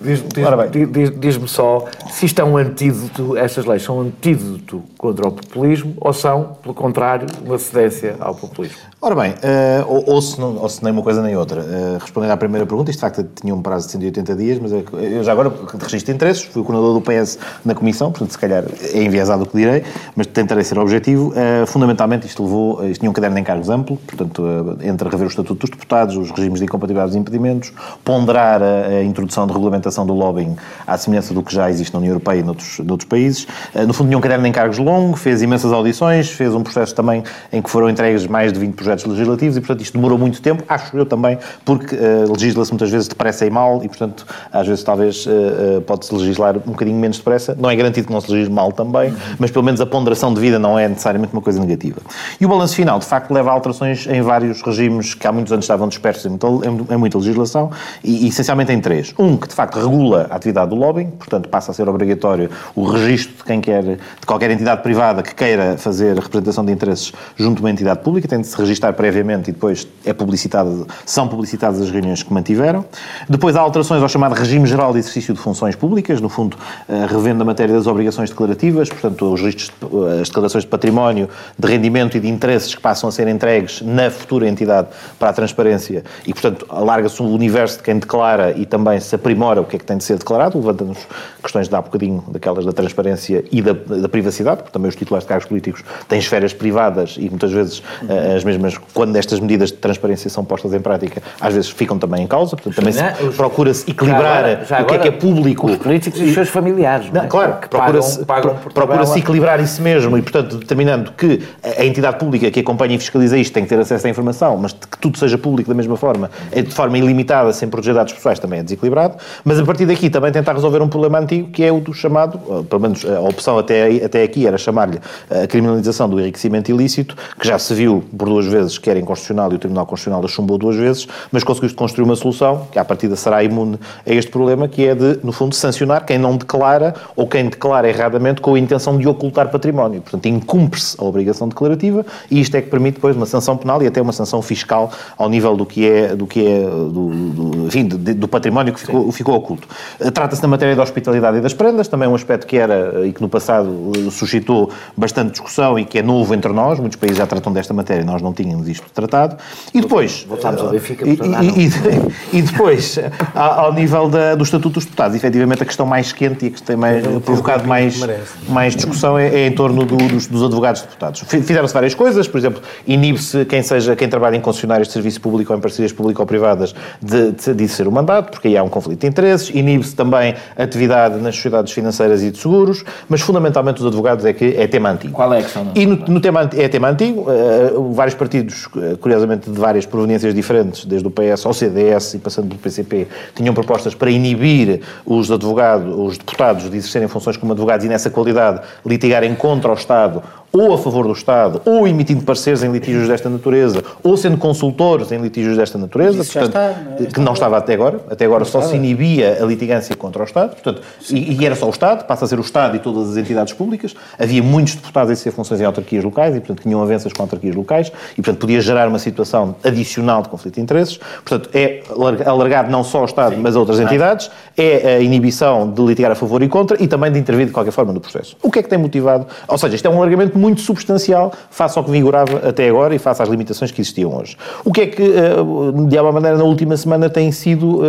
Diz- diz- diz- diz- Diz-me só se isto é um antídoto, estas leis são um antídoto contra o populismo ou são, pelo contrário, uma cedência ao populismo. Ora bem, eh, ou, ou se não, ou se nem uma coisa nem outra. Eh, respondendo à primeira pergunta, isto de facto tinha um prazo de 180 dias, mas eu já agora, registro interesses, fui o coordenador do PS na Comissão, portanto, se calhar é enviesado o que direi, mas tentarei ser objetivo. Eh, fundamentalmente, isto levou, isto tinha um caderno de encargos amplo, portanto, entre rever o Estatuto dos Deputados, os regimes de incompatibilidade dos impedimentos, ponderar a, a introdução de regulamentação do lobbying à semelhança do que já existe na União Europeia e noutros, noutros países. No fundo, tinha um caderno de encargos longo, fez imensas audições, fez um processo também em que foram entregues mais de 20 projetos legislativos e, portanto, isto demorou muito tempo, acho eu também, porque eh, legisla-se muitas vezes depressa e mal e, portanto, às vezes talvez eh, pode-se legislar um bocadinho menos depressa. Não é garantido que não se legisle mal também, mas pelo menos a ponderação de vida não é necessariamente uma coisa negativa. E o balanço final, de facto, leva a alterações em vários regimes que há muitos anos estavam dispersos em muita, em muita legislação e, e, essencialmente em três. Um, que de facto regula a atividade do lobbying, portanto passa a ser obrigatório o registro de quem quer, de qualquer entidade privada que queira fazer representação de interesses junto de uma entidade pública, tem de se registrar previamente e depois é publicitado, são publicitadas as reuniões que mantiveram. Depois há alterações ao chamado regime geral de exercício de funções públicas, no fundo eh, revendo a matéria das obrigações declarativas, portanto os registros, as declarações de património, de rendimento e de interesses que passam a ser entregues na futura entidade para a transparência e, portanto, alarga-se o universo de quem declara e também se aprimora o que é que tem de ser declarado, levantando-nos questões de há bocadinho daquelas da transparência e da, da privacidade, porque também os titulares de cargos políticos têm esferas privadas e muitas vezes eh, as mesmas, quando estas medidas de transparência são postas em prática, às vezes ficam também em causa, portanto também Não, procura-se equilibrar Já agora- já o que é que é agora, público. Os políticos e os seus familiares. Não, é? claro, procura-se procura equilibrar isso mesmo e, portanto, determinando que a entidade pública que acompanha e fiscaliza isto tem que ter acesso à informação, mas que tudo seja público da mesma forma, é de forma ilimitada, sem proteger dados pessoais, também é desequilibrado. Mas a partir daqui também tentar resolver um problema antigo, que é o do chamado, pelo menos a opção até, até aqui era chamar-lhe a criminalização do enriquecimento ilícito, que já se viu por duas vezes que era inconstitucional e o Tribunal Constitucional a chumbou duas vezes, mas conseguiu-se construir uma solução que, à partida, será imune a este problema, que é de, no fundo, sancionar quem não declara ou quem declara erradamente com a intenção de ocultar património. Portanto, incumpre-se a obrigação declarativa e isto é que permite depois uma sanção penal e até uma sanção fiscal ao nível do que é, do, que é, do, do, enfim, de- do património que ficou, ficou oculto. Eh, Trata-se da matéria da hospitalidade e das prendas, também um aspecto que era eh, e que no passado eh, suscitou bastante discussão e que é novo entre nós, muitos países já tratam desta matéria, nós não tínhamos isto tratado. E depois... Voltámos ao Benfica, E, ah, e- e- e depois, ao nível da- do Estatuto dos Deputados, efetivamente a questão mais quente e a que tem mais, provocado mais, mais discussão é, é em torno do- dos, dos advogados deputados. Fi- Fizeram-se várias coisas, por exemplo, inibe-se quem seja quem trabalha em concessionários de serviço público ou em parcerias público-privadas de, de, de ser o mandato, porque aí há um conflito de interesses, inibe-se também atividade nas sociedades financeiras e de seguros, mas fundamentalmente os advogados é que é tema antigo. Qual é a questão? não? E no, no tema, é tema antigo, eh, vários partidos, eh, curiosamente de várias proveniências diferentes, desde o PS ao CDS e passando pelo PCP, tinham propostas para inibir os advogados, os deputados de exercerem funções como advogados e nessa qualidade litigarem contra o Estado ou a favor do Estado, ou emitindo pareceres em litígios desta natureza, ou sendo consultores em litígios desta natureza, portanto, está, não é? que não estava até agora. Até agora só se inibia a litigância contra o Estado, portanto, e, e era só o Estado, passa a ser o Estado e todas as entidades públicas. Havia muitos deputados a exercer funções em autarquias locais e, portanto, tinham avanças com autarquias locais e, portanto, podia gerar uma situação adicional de conflito de interesses. Portanto, é alarga- alargado não só ao Estado, mas a outras entidades. É a inibição de litigar a favor e contra e também de intervir de qualquer forma no processo. O que é que tem motivado? Ou seja, isto é um alargamento muito substancial face ao que vigorava até agora e face às limitações que existiam hoje. O que é que, eh, de alguma maneira, na última semana tem sido, eh,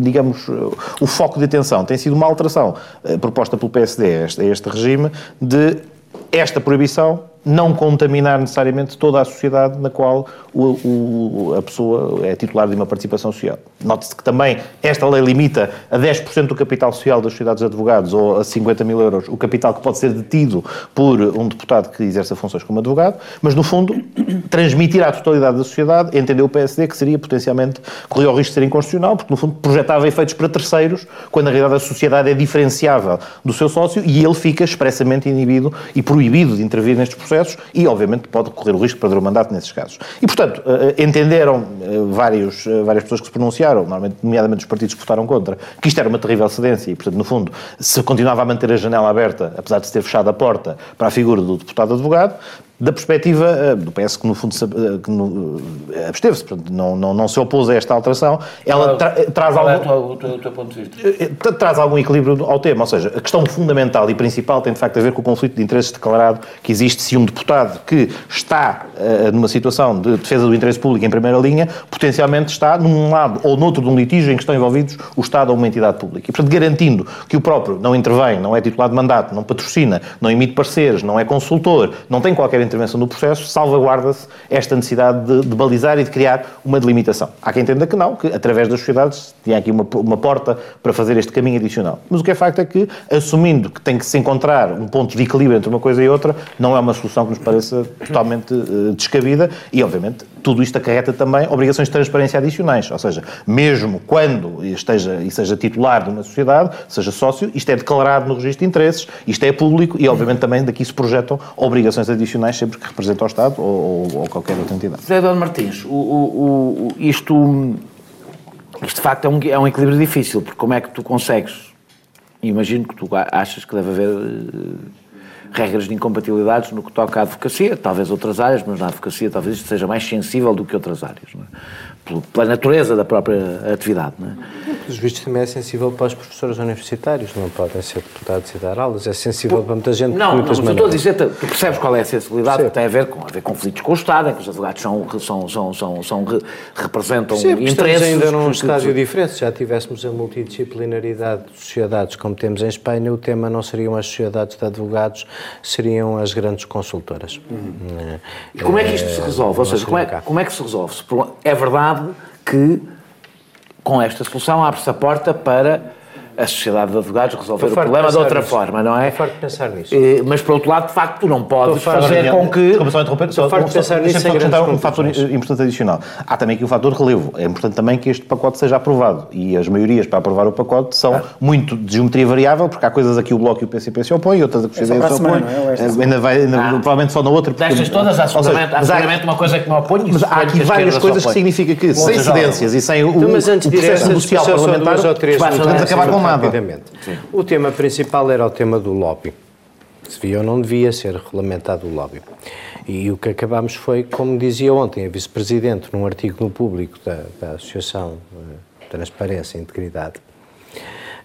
digamos, eh, o foco de atenção? Tem sido uma alteração proposta pelo PSD a este regime de esta proibição não contaminar necessariamente toda a sociedade na qual o, o, a pessoa é titular de uma participação social. Note-se que também esta lei limita a 10% do capital social das sociedades de advogados ou a 50 mil euros o capital que pode ser detido por um deputado que exerça funções como advogado, mas no fundo transmitir à totalidade da sociedade, entendeu o PSD que seria potencialmente, corria o risco de ser inconstitucional, porque no fundo projetava efeitos para terceiros, quando na realidade a sociedade é diferenciável do seu sócio e ele fica expressamente inibido e proibido de intervir nestes processos e, obviamente, pode correr o risco de perder o mandato nesses casos. E, portanto, eh, entenderam eh, vários, eh, várias pessoas que se pronunciaram, nomeadamente os partidos que votaram contra, que isto era uma terrível cedência e, portanto, no fundo, se continuava a manter a janela aberta, apesar de se ter fechado a porta para a figura do deputado advogado, da perspectiva uh, do PS, que no fundo que no, uh, absteve-se, não, não, não se opôs a esta alteração, ela tra traz algum... é o teu, o teu ponto de vista? Traz algum equilíbrio ao tema, ou seja, a questão fundamental e principal tem de facto a ver com o conflito de interesses declarado que existe se um deputado que está numa situação de defesa do interesse público em primeira linha, potencialmente está num lado ou noutro de um litígio em que estão envolvidos o Estado ou uma entidade pública. E, portanto, garantindo que o próprio não intervém, não é titular de mandato, não patrocina, não emite pareceres, não é consultor, não tem qualquer intervenção no processo, salvaguarda-se esta necessidade de, de, balizar e de criar uma delimitação. Há quem entenda que não, que através das sociedades tinha aqui uma, uma porta para fazer este caminho adicional. Mas o que é facto é que, assumindo que tem que se encontrar um ponto de equilíbrio entre uma coisa e outra, não é uma solução que nos pareça totalmente uh, descabida e, obviamente, tudo isto acarreta também obrigações de transparência adicionais, ou seja, mesmo quando esteja e seja titular de uma sociedade, seja sócio, isto é declarado no registro de interesses, isto é público e, obviamente, também daqui se projetam obrigações adicionais sempre que representa o Estado ou, ou, ou qualquer outra entidade. José Eduardo Martins, o, o, o, isto, isto de facto é um, é um equilíbrio difícil, porque como é que tu consegues, imagino que tu achas que deve haver uh, regras de incompatibilidades no que toca à advocacia, talvez outras áreas, mas na advocacia talvez isto seja mais sensível do que outras áreas, é? Pela natureza da própria atividade. Não é? Os vistos também é sensível para os professores universitários, não podem ser deputados e dar aulas, é sensível para muita gente. Não, não, mas eu estou a dizer, tu percebes qual é a sensibilidade que tem a ver com haver conflitos com o Estado, em que os advogados são, são, são, são, são representam Sim, interesses. ainda num estágio que... diferente, se já tivéssemos a multidisciplinaridade de sociedades como temos em Espanha, o tema não seriam as sociedades de advogados, seriam as grandes consultoras. Uhum. E como é que isto se resolve? Ou seja, como é, como é que se resolve? É verdade que com esta solução abre-se a porta para a Sociedade de Advogados resolver o problema de outra nisso. forma, não é? Estou farto de pensar nisso. Mas, por outro lado, de facto, tu não podes fazer com que... Desculpa só interromper, só, farto de pensar nisso só acrescentar um fator importante adicional. Há também aqui o fator relevo. É importante também que este pacote seja aprovado. E as maiorias para aprovar o pacote são ah. muito de geometria variável, porque há coisas aqui o Bloco e o PCP se opõem, outras a que o CDS se opõem. É? Ainda vai, ainda, ah. provavelmente só na outra. Porque, Destas todas, há seguramente, uma coisa que não opõe. Mas há aqui várias coisas que significa que, sem cedências e sem o então, processo negocial parlamentar, vamos acabar com nada. Sim. O tema principal era o tema do lobby. Se devia ou não devia ser regulamentado o lobby. E o que acabámos foi, como dizia ontem a Vice-Presidente, num artigo no público da, da Associação eh, Transparência e Integridade,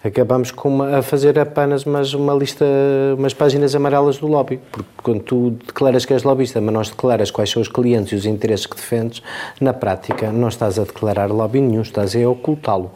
acabamos com uma, a fazer apenas umas, uma lista, umas páginas amarelas do lobby. Porque quando tu declaras que és lobbyista, mas não declaras quais são os clientes e os interesses que defendes, na prática não estás a declarar lobby nenhum, estás a ocultá-lo.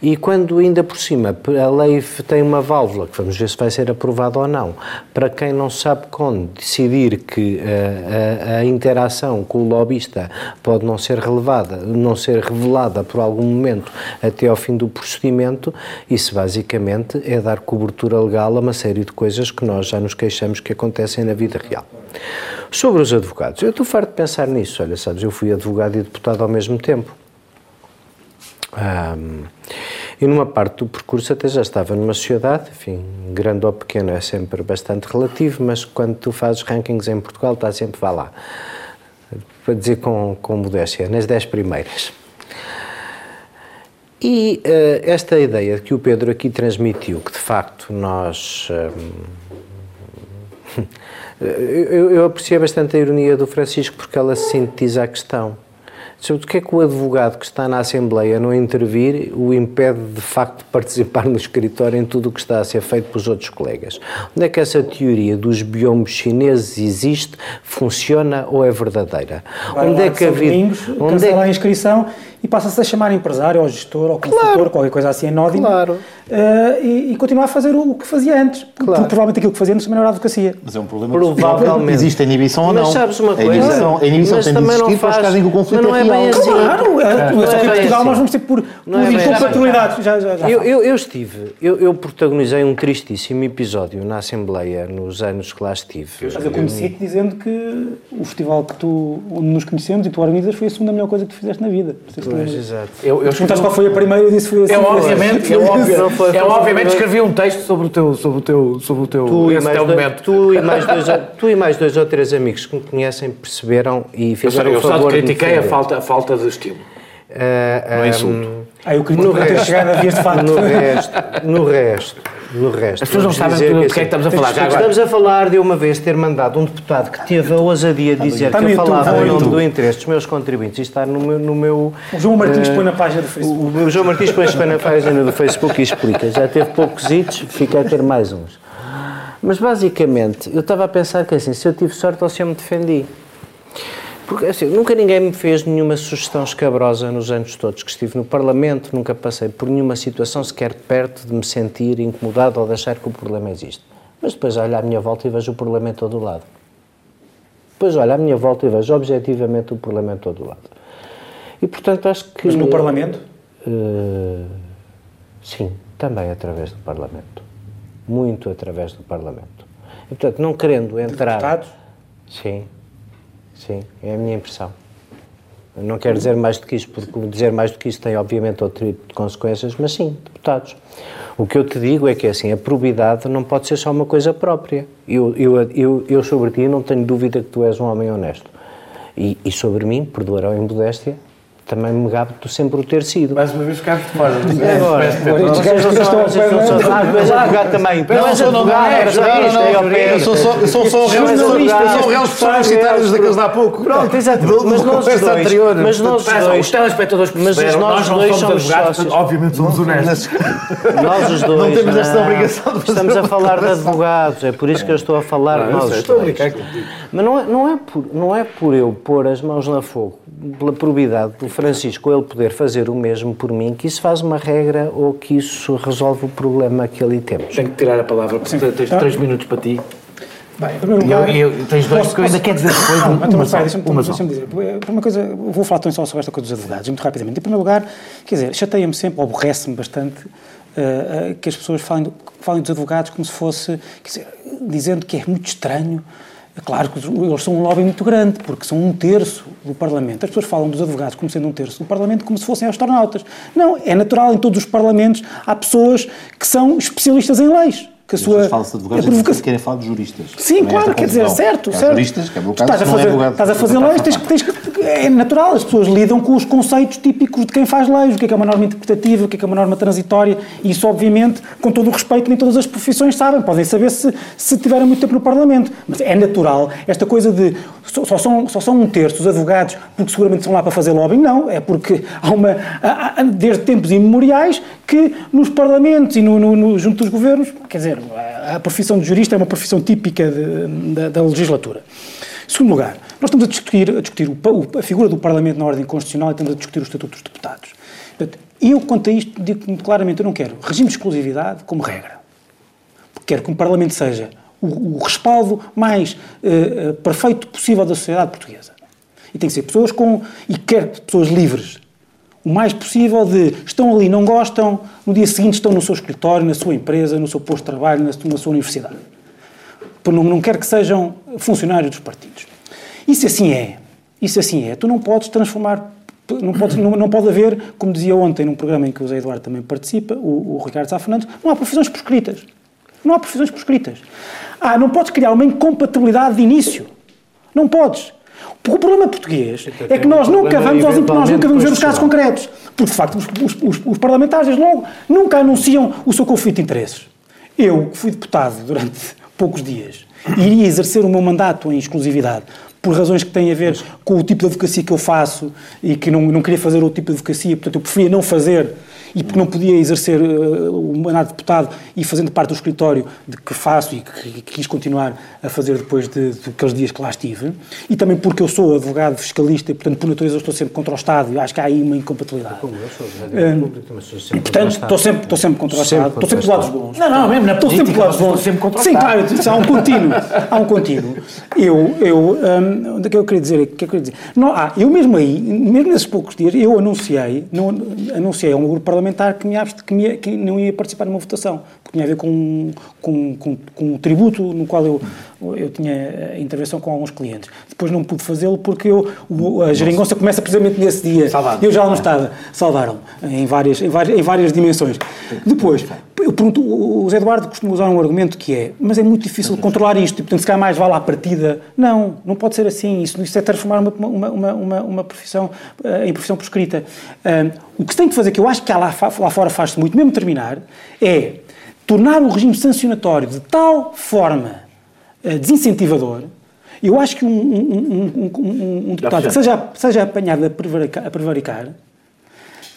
E quando ainda por cima a lei tem uma válvula, que vamos ver se vai ser aprovada ou não, para quem não sabe quando decidir que a, eh, a, a interação com o lobbyista pode não ser relevada, não ser revelada por algum momento até ao fim do procedimento, isso basicamente é dar cobertura legal a uma série de coisas que nós já nos queixamos que acontecem na vida real. Sobre os advogados, eu estou farto de pensar nisso. Olha, sabes, eu fui advogado e deputado ao mesmo tempo. Um, e numa parte do percurso até já estava numa sociedade, enfim, grande ou pequeno é sempre bastante relativo, mas quando tu fazes rankings em Portugal, está sempre, vá lá, para dizer com, com modéstia, nas 10 primeiras. E uh, esta ideia que o Pedro aqui transmitiu, que de facto nós. Um, eu, eu apreciei bastante a ironia do Francisco porque ela sintetiza a questão. Sobre o que é que o advogado que está na Assembleia não intervir o impede de facto de participar no escritório em tudo o que está a ser feito pelos outros colegas? Onde é que essa teoria dos biombos chineses existe, funciona ou é verdadeira? Vai onde é que a vida. Onde é... a inscrição e passa-se a chamar empresário ou gestor ou consultor, qualquer coisa assim anódima. Claro. eh, e, e continua a fazer o, o que fazia antes. Porque provavelmente aquilo que fazia antes também não era advocacia. Mas é um problema Provavelmente. Existe a inibição ou não? Mas sabes uma A coisa? inibição, a inibição Mas tem de não existir para os casos em que o conflito mas não é é bem real. assim. Claro, eh, Não é só que em Portugal assim. nós vamos ter por, Não é por bem assim. incompatibilidades. Já, já, já Eu, eu, eu estive, eu, eu protagonizei um tristíssimo episódio na Assembleia nos anos que lá estive. Mas eu conheci-te dizendo que o festival que tu, onde nos conhecemos e tu organizas foi a segunda melhor coisa que tu fizeste na vida. Não sei se te Pois, exato. Eu, eu Perguntaste qual foi a primeira e eu disse foi assim. Eu, obviamente, eu, obvi- Não foi- eu, obviamente escrevi um texto sobre o teu, sobre o teu, sobre o teu, Tu e, esse mais teu dois, momento. tu, e mais dois, tu e mais dois ou três amigos que me conhecem perceberam e Eu, fizeram eu o só te favor me critiquei a falta, a falta de estilo. Não é ah, insulto. Ah, eu queria No ter resto. chegado a vias de facto. No resto, no resto, no resto. As pessoas não sabem do que é assim, que estamos a falar. Já agora. Estamos a falar de uma vez ter mandado um deputado que teve a ousadia de dizer que eu falava em nome do interesse dos meus contribuintes. Isto está no meu. No meu O João Martins eh, põe na página do Facebook. o, o João Martins põe na página do Facebook e explica. Já teve poucos hits, fica a ter mais uns. Mas basicamente, eu estava a pensar que assim, se eu tive sorte ou se eu me defendi. Porque assim, nunca ninguém me fez nenhuma sugestão escabrosa nos anos todos que estive no Parlamento, nunca passei por nenhuma situação sequer perto de me sentir incomodado ou de achar que o problema existe. Mas depois olho à minha volta e vejo o problema em todo o lado. Depois olho à minha volta e vejo objetivamente o problema em todo o lado. E portanto acho que. Mas no Parlamento? Eh, sim, também através do Parlamento. Muito através do Parlamento. E, portanto, não querendo entrar. Deputados? Sim, sim, é a minha impressão. Não quero dizer mais do que isto, porque dizer mais do que isto tem, obviamente, outro tipo de consequências, mas sim, deputados. O que eu te digo é que, assim, a probidade não pode ser só uma coisa própria. Eu, eu, eu, eu sobre ti, não tenho dúvida que tu és um homem honesto. E, e sobre mim, perdoarão a imodéstia, também me gabo de sempre o ter sido. Mais uma vez ficaste de fora. Agora, vocês não são não são- és advogado também. Advogado, era só isto, é ao pé. Eu sou só, eu sou só real, Jornalista, eu sou real universitários daqueles de há pouco. Pronto, exato. Mas nós dois, mas nós dois, Os telespectadores mas nós não dois somos sócios. obviamente somos honestos. nós os dois. Não temos esta não. obrigação de fazer Estamos a falar de advogados, é por isso que eu estou a falar de nós estou a brincar. Mas não é, não, é por, não é por eu pôr as mãos na fogo, pela probidade do Francisco, ele poder fazer o mesmo por mim, que isso faz uma regra ou que isso resolve o problema que ali temos. Tenho que tirar a palavra, porque tens três minutos para ti. Bem, em primeiro eu, lugar, e eu, tens dois, porque eu ainda quero dizer depois Não, uma, então, uma deixa-me deixa dizer. Coisa, eu vou falar também só sobre esta coisa dos advogados, muito rapidamente. Em primeiro lugar, quer dizer, chateia-me sempre, aborrece-me bastante, eh, eh, que as pessoas falem, do- falem dos advogados como se fosse, quer dizer, dizendo que é muito estranho. É Claro que eles são um lobby muito grande, porque são um terço do Parlamento. As pessoas falam dos advogados como sendo um terço do Parlamento, como se fossem astronautas. Não, é natural, em todos os Parlamentos há pessoas que são especialistas em leis. Que a sua, Fala-se de advogados, a provocação- é querem falar de juristas. Sim, Também claro, quer dizer, certo, certo. juristas, que é o caso, estás a é fazer, advogado. estás a fazer leis, tens que, tens que- é natural, as pessoas lidam com os conceitos típicos de quem faz leis, o que é que é uma norma interpretativa, o que é que é uma norma transitória, e isso, obviamente, com todo o respeito, nem todas as profissões sabem, podem saber se, se tiveram muito tempo no Parlamento, mas é natural, esta coisa de só, são, só são um terço os advogados porque seguramente são lá para fazer lobbying, não, é porque há uma, há- há- desde tempos imemoriais, que nos parlamentos e no, no- no- junto dos governos, quer dizer, a, a profissão de jurista é uma profissão típica de- da, da legislatura. Segundo lugar, nós estamos a discutir, a, discutir o a figura do Parlamento na ordem constitucional e estamos a discutir o Estatuto dos Deputados. Portanto, eu, quanto a isto, digo claramente, eu não quero regime de exclusividade como regra. Porque quero que um Parlamento seja o, o respaldo mais eh, perfeito possível da sociedade portuguesa. E tem que ser pessoas com. e quer pessoas livres. O mais possível de estão ali, não gostam, no dia seguinte estão no seu escritório, na sua empresa, no seu posto de trabalho, na, na sua universidade. Não, não quero que sejam funcionários dos partidos. Isso assim é. Isso assim é. Tu não podes transformar. Não pode, não, não pode haver, como dizia ontem num programa em que o Zé Eduardo também participa, o, o Ricardo Sá Fernandes, não há profissões prescritas. Não há profissões prescritas. Ah, não podes criar uma incompatibilidade de início. Não podes. Porque o problema português é que nós nunca vamos aos nós nunca vamos ver os casos concretos. Porque, de facto, os, os- os- parlamentares, desde logo, nunca anunciam o seu conflito de interesses. Eu, que fui deputado durante poucos dias, iria exercer o meu mandato em exclusividade por razões que têm a ver com o tipo de advocacia que eu faço e que não, não queria fazer outro tipo de advocacia, portanto eu preferia não fazer e porque não podia exercer uh, o mandato de deputado e fazendo parte do escritório de que faço e que, que quis continuar a fazer depois de, de, aqueles dias que lá estive, e também porque eu sou advogado fiscalista e, portanto, por natureza eu estou sempre contra o Estado e acho que há aí uma incompatibilidade. Como eu sou advogado público, mas sou sempre e, portanto, estou sempre, estou sempre contra o Estado, estou sempre do lado dos bons. Não, não, mesmo na estou sempre do lado dos bons. sempre contra o Sim, claro, há um contínuo, há um contínuo. Eu, eu, um, o que eu queria dizer, o que eu queria dizer? Não, ah, eu mesmo aí, mesmo nesses poucos dias, eu anunciei, não, anunciei a um grupo parlamentar que, me, que, me, que não ia participar numa votação, tinha a ver com, com, com, com o tributo no qual eu, eu tinha intervenção com alguns clientes. Depois não pude fazê-lo porque eu, o, a geringonça começa precisamente nesse dia. Salvado. Eu já não estava. Salvaram em várias, em várias, em várias dimensões. Depois, eu pergunto, o Zé Eduardo costuma usar um argumento que é, mas é muito difícil controlar isto, e portanto se calhar mais vale à partida. Não, não pode ser assim. Isso, isso é transformar uma, uma, uma, uma, uma profissão uh, em profissão prescrita. Uh, o que se tem que fazer, que eu acho que lá, lá fora faz-se muito, mesmo terminar, é tornar o regime sancionatório de tal forma uh, desincentivador. Eu acho que um, um, um, um deputado que seja, seja apanhado a prevaricar, a prevaricar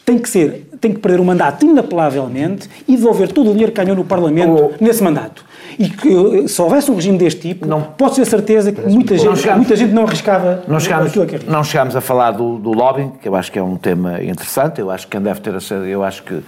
tem que ser, tem que perder o mandato inapelavelmente e devolver todo o dinheiro que ganhou no Parlamento oh. nesse mandato. E que se houvesse um regime deste tipo, não, posso ter certeza que muita gente, chegamos, muita gente não arriscava não chegámos, aquilo que Não chegámos a falar do, do lobbying, que eu acho que é um tema interessante, eu acho que quem deve ter acesso, eu acho que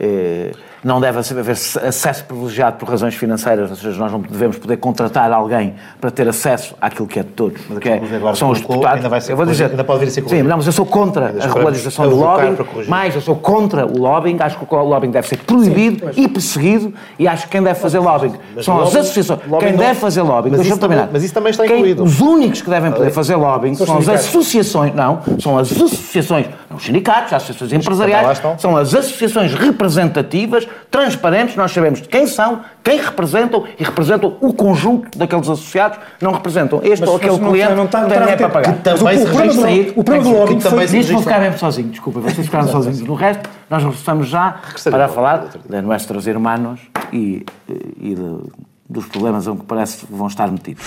eh, não deve haver acesso privilegiado por razões financeiras, ou seja, nós não devemos poder contratar alguém para ter acesso àquilo que é de todos, que é, são os deputados. Ainda vai ser, eu vou dizer, ainda pode vir a ser Sim, não, mas eu sou contra a regularização do lobbying, mais eu sou contra o lobbying, acho que o lobbying deve ser proibido sim, e perseguido, e acho que quem deve fazer lobbying mas são as associações. Quem não, deve fazer lobbying, mas isso, também, mas isso também está incluído. Quem, os únicos que devem poder fazer lobbying são, são as associações, não, são as associações, não os sindicatos, as associações empresariais, são as associações representativas, transparentes, nós sabemos de quem são, quem representam e representam o conjunto daqueles associados, não representam este mas, ou aquele cliente, não, está, não tem dinheiro para pagar. Que também se registra aí. O problema do lobbying foi... Nisto vou ficar mesmo sozinho, desculpa, vocês ficaram sozinhos. No resto, nós regressamos já para falar de nossos irmãos e, e de, dos problemas em que parece que vão estar metidos.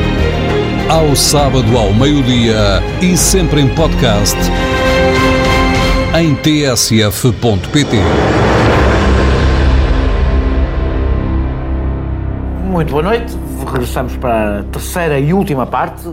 Ao sábado ao meio-dia e sempre em podcast em tsf.pt. Muito boa noite. Regressamos para a terceira e última parte.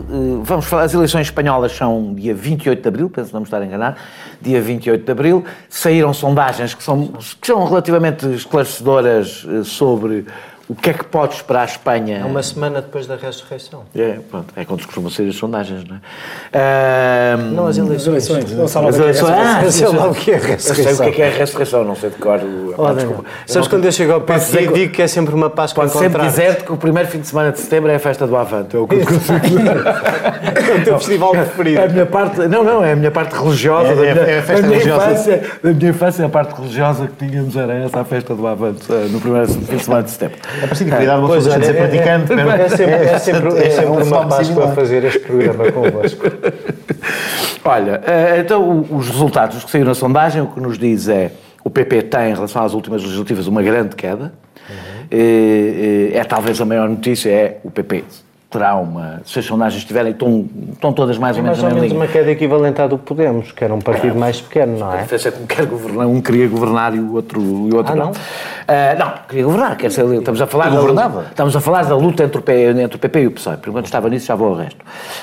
Vamos falar, as eleições espanholas são dia 28 de abril, penso não me estar a enganar, dia 28 de abril. Saíram sondagens que são, que são relativamente esclarecedoras sobre o que é que pode esperar a Espanha? É uma semana depois da ressurreição. É, pronto, é quando costumam ser as sondagens, não é? Um, não, as eleições. As eleições. As eleições. Ah, eu sei lá o que é a ressurreição. Eu sei o que é a ressurreição, não sei de cor. Oh, desculpa. Sabes quando eu chego ao passo e digo que é sempre uma Páscoa Pode sempre dizer-te que o primeiro fim de semana de setembro é a festa do Avante. É o que eu consigo É o teu festival preferido. A minha parte, não, não, é a minha parte religiosa. É, da, minha, é a festa da minha religiosa. Infância, da minha infância, a parte religiosa que tínhamos era essa, a festa do Avante, no primeiro fim de semana de setembro. É preciso cuidar uma pessoa deixa de ser praticante. É sempre, é sempre, é sempre uma Páscoa a fazer este programa convosco. Olha, então os resultados que saíram na sondagem, o que nos diz é o PP tem, em relação às últimas legislativas, uma grande queda. Uhum. É talvez a maior notícia, é o PP terá uma. Se as sondagens estiverem, estão, estão todas mais ou menos mais ou menos mesma uma queda equivalente à do Podemos, que era um partido mais pequeno, não A é? diferença é que um, quer governar, um queria governar e o outro, e o outro Ah, não? Ah, não, queria governar. Quer dizer, estamos a falar. Da- estamos a falar da luta entre o, P, entre o PP e o PSOE. Primeiro estava nisso, já vou ao resto.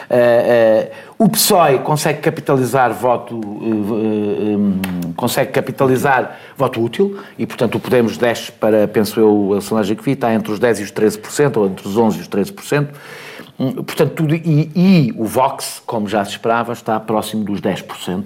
Ah, ah, o PSOE consegue capitalizar voto. eh, eh, hum, consegue capitalizar voto útil e, portanto, o Podemos desce para, penso eu, a sondagem que está entre os 10% e os 13%, ou entre os 11% e os 13%. Portanto, tudo, e, e o Vox, como já se esperava, está próximo dos 10%.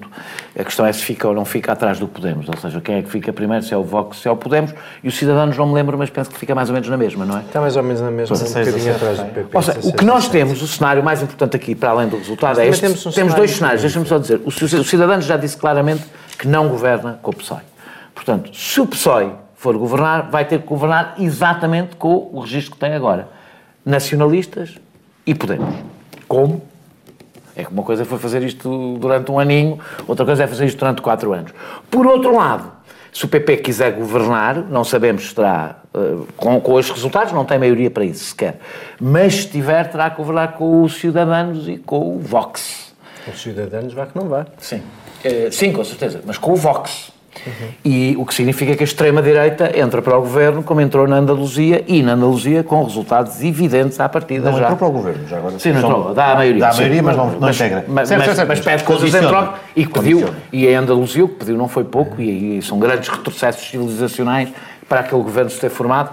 A questão é se fica ou não fica atrás do Podemos, ou seja, quem é que fica primeiro, se é o Vox, se é o Podemos, e os Cidadanos não me lembro, mas penso que fica mais ou menos na mesma, não é? Está mais ou menos na mesma, um 16, bocadinho 17, atrás do PP. Ou seja, o que nós temos, o cenário mais importante aqui, para além do resultado, é este. temos Temos, um cenário dois cenários, deixa-me só dizer. O, o Cidadanos já disse claramente que não governa com o PSOE. Portanto, se o PSOE for governar, vai ter que governar exatamente com o registro que tem agora. Nacionalistas e Podemos. Como? É que uma coisa foi fazer isto durante um aninho, outra coisa é fazer isto durante quatro anos. Por outro lado, se o PP quiser governar, não sabemos se terá, eh, com, com estes resultados, não tem maioria para isso sequer, mas se tiver, terá que governar com os Cidadanos e com o Vox. Os cidadãos vai que não vai. Sim. Eh, sim, com certeza, mas com o Vox. E o que significa que a extrema-direita entra para o governo como entrou na Andaluzia e na Andaluzia com resultados evidentes à partida Não já. entrou para o governo, já agora. Sim, não entrou. Dá a maioria. Dá a sim. maioria, mas não, não integra. Mas, Certo, mas- certo, mas pede coisas em troca e pediu. E a Andaluzia o que pediu não foi pouco e, e são grandes retrocessos civilizacionais para aquele governo se ter formado.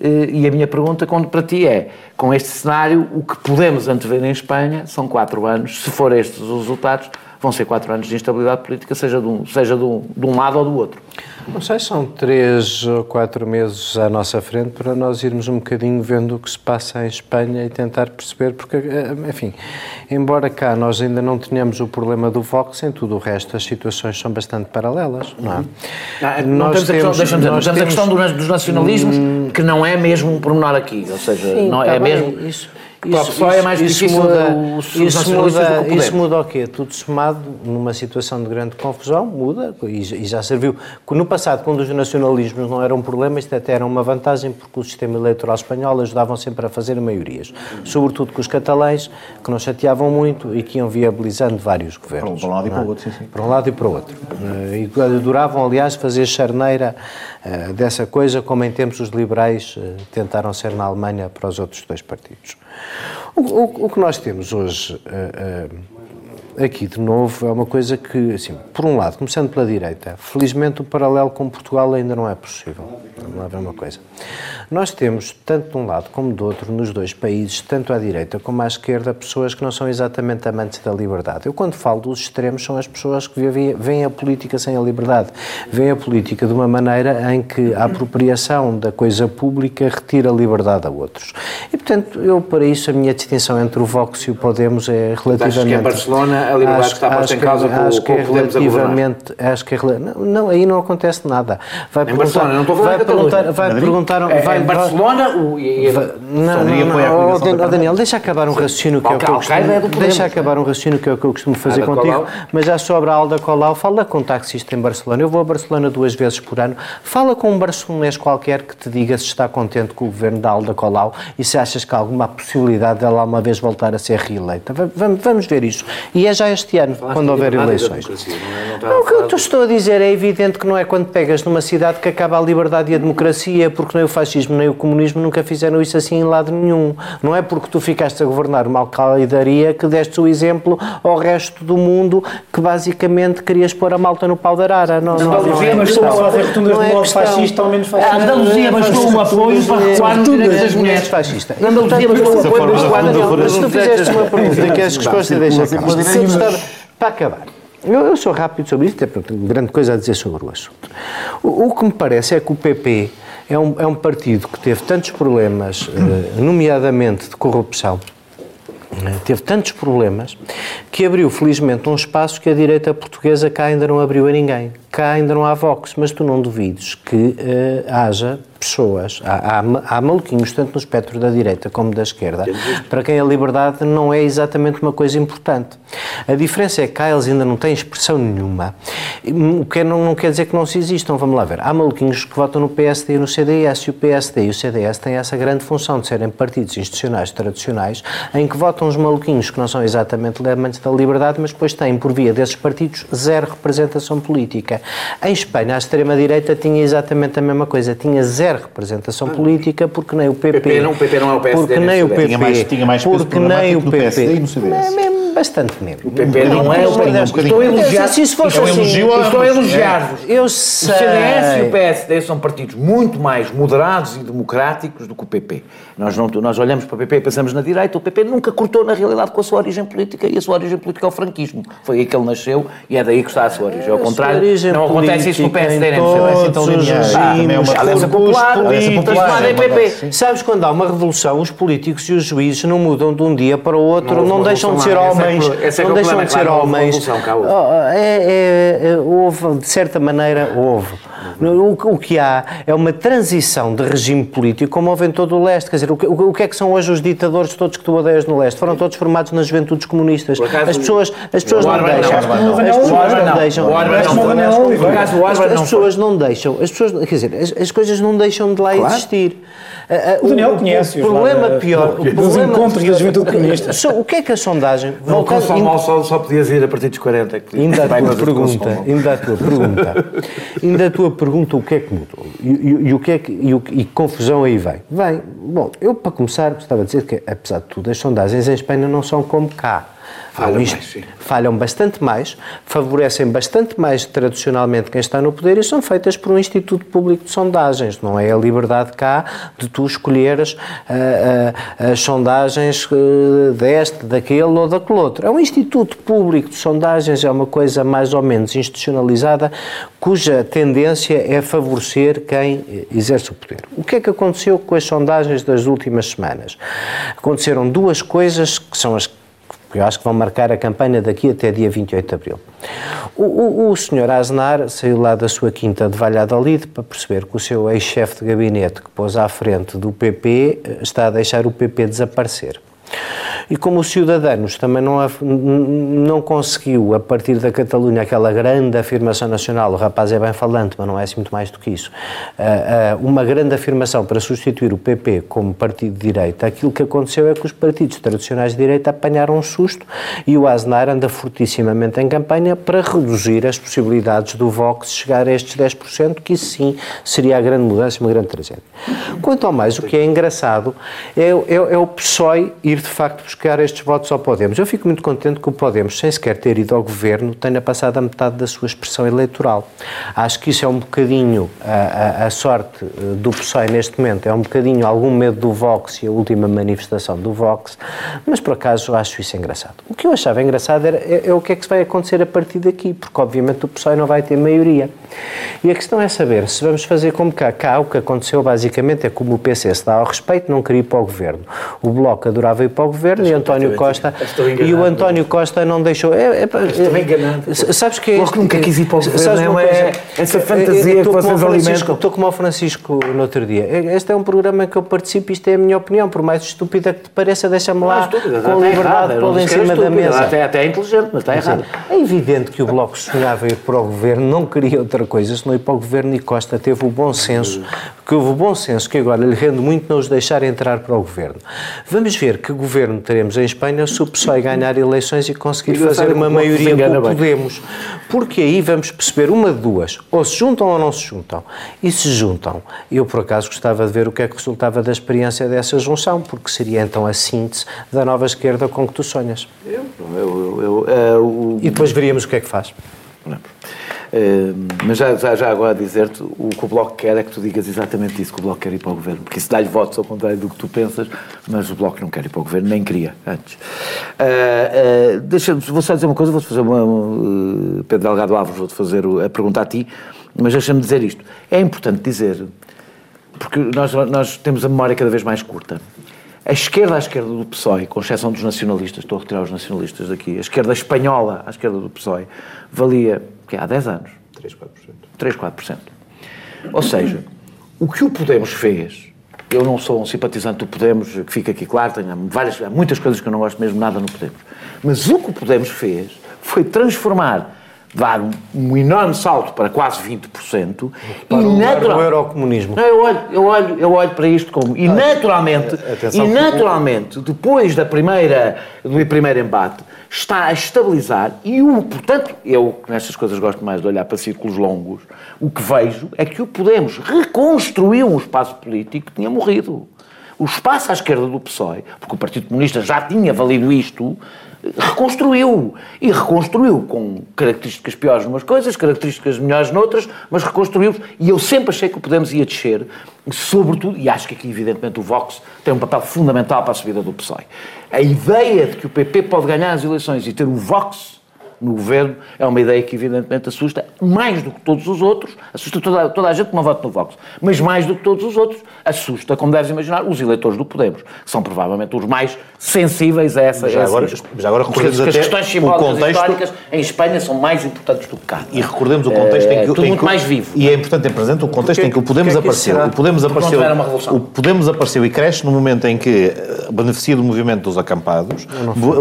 Eh, E a minha pergunta para ti é, com este cenário, o que podemos antever em Espanha são quatro anos, se for estes os resultados, vão ser quatro anos de instabilidade política, seja de um, seja de um, de um lado ou do outro. Não sei, são três ou quatro meses à nossa frente para nós irmos um bocadinho vendo o que se passa em Espanha e tentar perceber, porque, eh, enfim, embora cá nós ainda não tenhamos o problema do Vox, em tudo o resto as situações são bastante paralelas, não é? Ah, não temos a questão, dizer, nós temos a questão dos nacionalismos, que não é mesmo um pormenor aqui, ou seja, Sim, não tá é bem, mesmo... Isso, PSOE é mais isso difícil muda, os isso, muda, do que o Podemos. isso muda o quê? Tudo somado numa situação de grande confusão, muda, e, e já serviu. que No passado, quando os nacionalismos não eram um problema, isto até era uma vantagem, porque o sistema eleitoral espanhol ajudavam sempre a fazer maiorias. Sobretudo com os catalães, que não chateavam muito e que iam viabilizando vários governos. Para um lado e para é? o outro, sim, sim. Para um lado e para o outro. Eh, E adoravam, aliás, fazer charneira eh, dessa coisa, como em tempos os liberais eh, tentaram ser na Alemanha para os outros dois partidos. O, o- o que nós temos hoje eh, eh, aqui, de novo, é uma coisa que, assim, por um lado, começando pela direita, felizmente o paralelo com Portugal ainda não é possível. Vamos lá ver uma coisa. Nós temos, tanto de um lado como do outro, nos dois países, tanto à direita como à esquerda, pessoas que não são exatamente amantes da liberdade. Eu, quando falo dos extremos, são as pessoas que veem a política sem a liberdade. Veem a política de uma maneira em que a apropriação da coisa pública retira a liberdade a outros. E, portanto, eu, para isso, a minha distinção entre o Vox e o Podemos é relativamente... Achas que em Barcelona a liberdade Acho- está posta acho em causa acho que é relativamente acho que é não, não, aí não acontece nada. Vai Em Barcelona, não estou a falar. Perguntar, vai Madrid? perguntar, É, vai, em Barcelona, o, e, vai- não, não, não, oh, Dan- oh. Daniel, deixa acabar um raciocínio que é o que eu é costumo, Podemos. deixa acabar um raciocínio que é o que eu costumo fazer Ada contigo, Colau. mas já sobre a Alda Colau, fala com um taxista em Barcelona. Eu vou a Barcelona duas vezes por ano. Fala com um barcelonês qualquer que te diga se está contente com o governo da Alda Colau e se achas que há alguma possibilidade dela uma vez voltar a ser reeleita. Va- Vamos, vamos ver isso. E é já este ano, quando houver eleições. Não, o que eu te estou a dizer é evidente que não é quando pegas numa cidade que acaba a liberdade e a democracia, porque nem o fascismo nem o comunismo nunca fizeram isso assim em lado nenhum. Não é porque tu ficaste a governar uma alcaidaria que deste o exemplo ao resto do mundo que basicamente querias pôr a malta no pau da arara. Não, não, não, Andaluzia é bastou questão. fazer rotundas Não de é modo questão. fascista ou menos A fascista. Andaluzia bastou um apoio para recuar direitos das mulheres. fascista. A Andaluzia bastou um apoio para recuar mas se tu fizeste uma pergunta que a acabar. Se eu estava- Para acabar. Eu, eu sou rápido sobre isto, é tenho grande coisa a dizer sobre o assunto. O, o que me parece é que o PP é um, é um partido que teve tantos problemas, eh, nomeadamente de corrupção, eh, teve tantos problemas que abriu felizmente um espaço que a direita portuguesa cá ainda não abriu a ninguém. Cá ainda não há Vox, mas tu não duvides que eh, haja pessoas, há, há, há maluquinhos tanto no espectro da direita como da esquerda, para quem a liberdade não é exatamente uma coisa importante. A diferença é que cá eles ainda não têm expressão nenhuma, o que não, não quer dizer que não se existam. Vamos lá ver. Há maluquinhos que votam no PSD e no CDS, e o PSD e o CDS têm essa grande função de serem partidos institucionais tradicionais, em que votam os maluquinhos que não são exatamente amantes da liberdade, mas depois têm, por via desses partidos, zero representação política. Em Espanha, a extrema-direita tinha exatamente a mesma coisa, tinha zero representação política, porque nem o PP... PP não- o PP não é o PSD Porque nem o. PP... Tinha mais- tinha mais peso porque nem o PP... PSD É mesmo bastante menos. O PP não é o PP. Estou a elogiar. Se isso fosse assim, Estou a elogiar-vos. Eu O sei. CDS e o PSD são partidos muito mais moderados e democráticos do que o PP. Nós, não, nós olhamos para o PP e pensamos na direita. O PP nunca cortou, na realidade, com a sua origem política. E a sua origem política é o franquismo. Foi aí que ele nasceu e é daí que está a sua origem. Ao contrário, origem não acontece isso no política PSD, em nem no CDS. todos então Ah, é uma Aliança. Popular, Aliança Popular, transformada em é uma PP. Sabes quando há uma revolução, os políticos e os juízes não mudam de um dia para o outro, Não não, deixam de ser é homens, é não é o deixam de ser não houve homens. cá houve. Oh, é, é- é- houve, de certa maneira, houve. O, que- o que há é uma transição de regime político, como houve em todo o leste. Quer dizer, o que, o que é que são hoje os ditadores todos que tu odeias no leste? Foram todos formados nas juventudes comunistas. acaso, As pessoas, as pessoas o não deixam. o. As O pessoas não deixam. O As pessoas- o não deixam. As pessoas, quer dizer, as, as coisas não deixam de lá existir. Ah, ah, O Daniel conhece-os O problema da- pior. o problema- encontros da juventude comunista. Só- O que é que a sondagem. Não, voltando- só, só podias ir a partir dos 40. que Ainda a tua pergunta, ainda a tua pergunta, ainda a tua pergunta, o que é que mudou? E, e- e o que é que, e, o- e que confusão aí vem? Vem, bom, eu para começar gostava de dizer que, apesar de tudo, as sondagens em Espanha não são como cá. Falham mais, falham bastante mais, favorecem bastante mais tradicionalmente quem está no poder e são feitas por um Instituto Público de Sondagens. Não é a liberdade cá de tu escolheres ah, ah, as sondagens eh, deste, daquele ou daquele outro. É um Instituto Público de Sondagens, é uma coisa mais ou menos institucionalizada, cuja tendência é favorecer quem exerce o poder. O que é que aconteceu com as sondagens das últimas semanas? Aconteceram duas coisas que são as que eu acho que vão marcar a campanha daqui até dia 28 de abril. O, o, o senhor Aznar saiu lá da sua quinta de Valladolid para perceber que o seu ex-chefe de gabinete, que pôs à frente do PP, eh, está a deixar o PP desaparecer. E como os cidadãos também não, não conseguiu, a partir da Catalunha, aquela grande afirmação nacional, o rapaz é bem falante, mas não é assim muito mais do que isso, ah, ah, uma grande afirmação para substituir o PP como partido de direita, aquilo que aconteceu é que os partidos tradicionais de direita apanharam um susto e o Aznar anda fortissimamente em campanha para reduzir as possibilidades do Vox chegar a estes 10%, que isso sim seria a grande mudança, uma grande tragédia. Quanto ao mais, o que é engraçado é, é, é o PSOE ir de facto buscar estes votos ao Podemos. Eu fico muito contente que o Podemos, sem sequer ter ido ao governo, tenha passado a metade da sua expressão eleitoral. Acho que isso é um bocadinho a, a- a sorte eh, do PSOE neste momento, é um bocadinho algum medo do Vox e a última manifestação do Vox, mas por acaso acho isso engraçado. O que eu achava engraçado era, é, é o que é que vai acontecer a partir daqui, porque obviamente o PSOE não vai ter maioria. E a questão é saber se vamos fazer como cá. Cá o que aconteceu basicamente é como o PC se dá ao respeito, não queria ir para o governo. O Bloco adorava ir para o governo e António Costa. E o António Costa não deixou. É, é, pá, Estou é- enganado. Sabes que. Bloco nunca quis ir para o governo, é essa fantasia que vocês Francisco- alimentam. Estou como o Francisco no outro dia. Este é um programa que eu participo, isto é a minha opinião, por mais estúpida que te pareça, deixa-me lá estúpida, com liberdade errada, eu não pô-la em cima da mesa. Até, até é inteligente, mas está errado. É evidente que o Bloco sonhava ir para o governo, não queria outra coisa senão ir para o governo e Costa teve o bom senso, que houve o bom senso que agora lhe rende muito não os deixar entrar para o governo. Vamos ver que governo teremos em Espanha se o PSOE ganhar eleições e conseguir Engraçado fazer uma maioria com o. Podemos. Porque aí vamos perceber uma de duas, ou se juntam ou não se juntam. E se juntam, eu por acaso gostava de ver o que é que resultava da experiência dessa junção, porque seria então a síntese da nova esquerda com que tu sonhas. Eu, eu, eu, eh, o- E depois veríamos o que é que faz. Não. Mas já, já, já agora a dizer-te, o que o Bloco quer é que tu digas exatamente isso, que o Bloco quer ir para o Governo, porque isso dá-lhe votos ao contrário do que tu pensas, mas o Bloco não quer ir para o Governo, nem queria antes. Eh, eh, deixa-me, vou só dizer uma coisa, vou-te fazer uma, um, eh, Pedro Delgado Alves, vou-te fazer a pergunta a ti, mas deixa-me dizer isto. É importante dizer, porque nós, nós temos a memória cada vez mais curta. A esquerda à esquerda do PSOE, com exceção dos nacionalistas, estou a retirar os nacionalistas daqui, a esquerda espanhola à esquerda do PSOE, valia, que há 10 anos? 3, 4%. 3, 4%. Ou seja, o que o Podemos fez, eu não sou um simpatizante do Podemos, que fica aqui claro, tenho várias, há muitas coisas que eu não gosto mesmo nada no Podemos, mas o que o Podemos fez foi transformar, dar um, um enorme salto para quase 20% e o natural- eurocomunismo. não, eu olho, eu olho, eu olho para isto como. E naturalmente, atenção e naturalmente, depois da primeira, do primeiro embate, está a estabilizar e o, portanto, eu nestas coisas gosto mais de olhar para círculos longos, o que vejo é que o Podemos reconstruiu um espaço político que tinha morrido. O espaço à esquerda do PSOE, porque o Partido Comunista já tinha valido isto, reconstruiu. E reconstruiu com características piores numas coisas, características melhores noutras, mas reconstruiu. E eu sempre achei que o Podemos ia descer, sobretudo, e acho que aqui, evidentemente, o Vox tem um papel fundamental para a subida do PSOE. A ideia de que o PP pode ganhar as eleições e ter o Vox no governo é uma ideia que evidentemente assusta mais do que todos os outros, assusta toda, toda a gente que não vota no Vox, mas mais do que todos os outros, assusta, como deves imaginar, os eleitores do Podemos, que são provavelmente os mais sensíveis a essa... Já agora, já agora recordemos as até questões simbólicas contexto... históricas em Espanha são mais importantes do que cá. E recordemos o contexto em que... É, tudo em muito que- mais vivo. E é importante ter presente o contexto em que o Podemos Porque é que apareceu. será? O Podemos Porque apareceu, o Podemos apareceu e cresce no momento em que eh, beneficia do movimento dos acampados,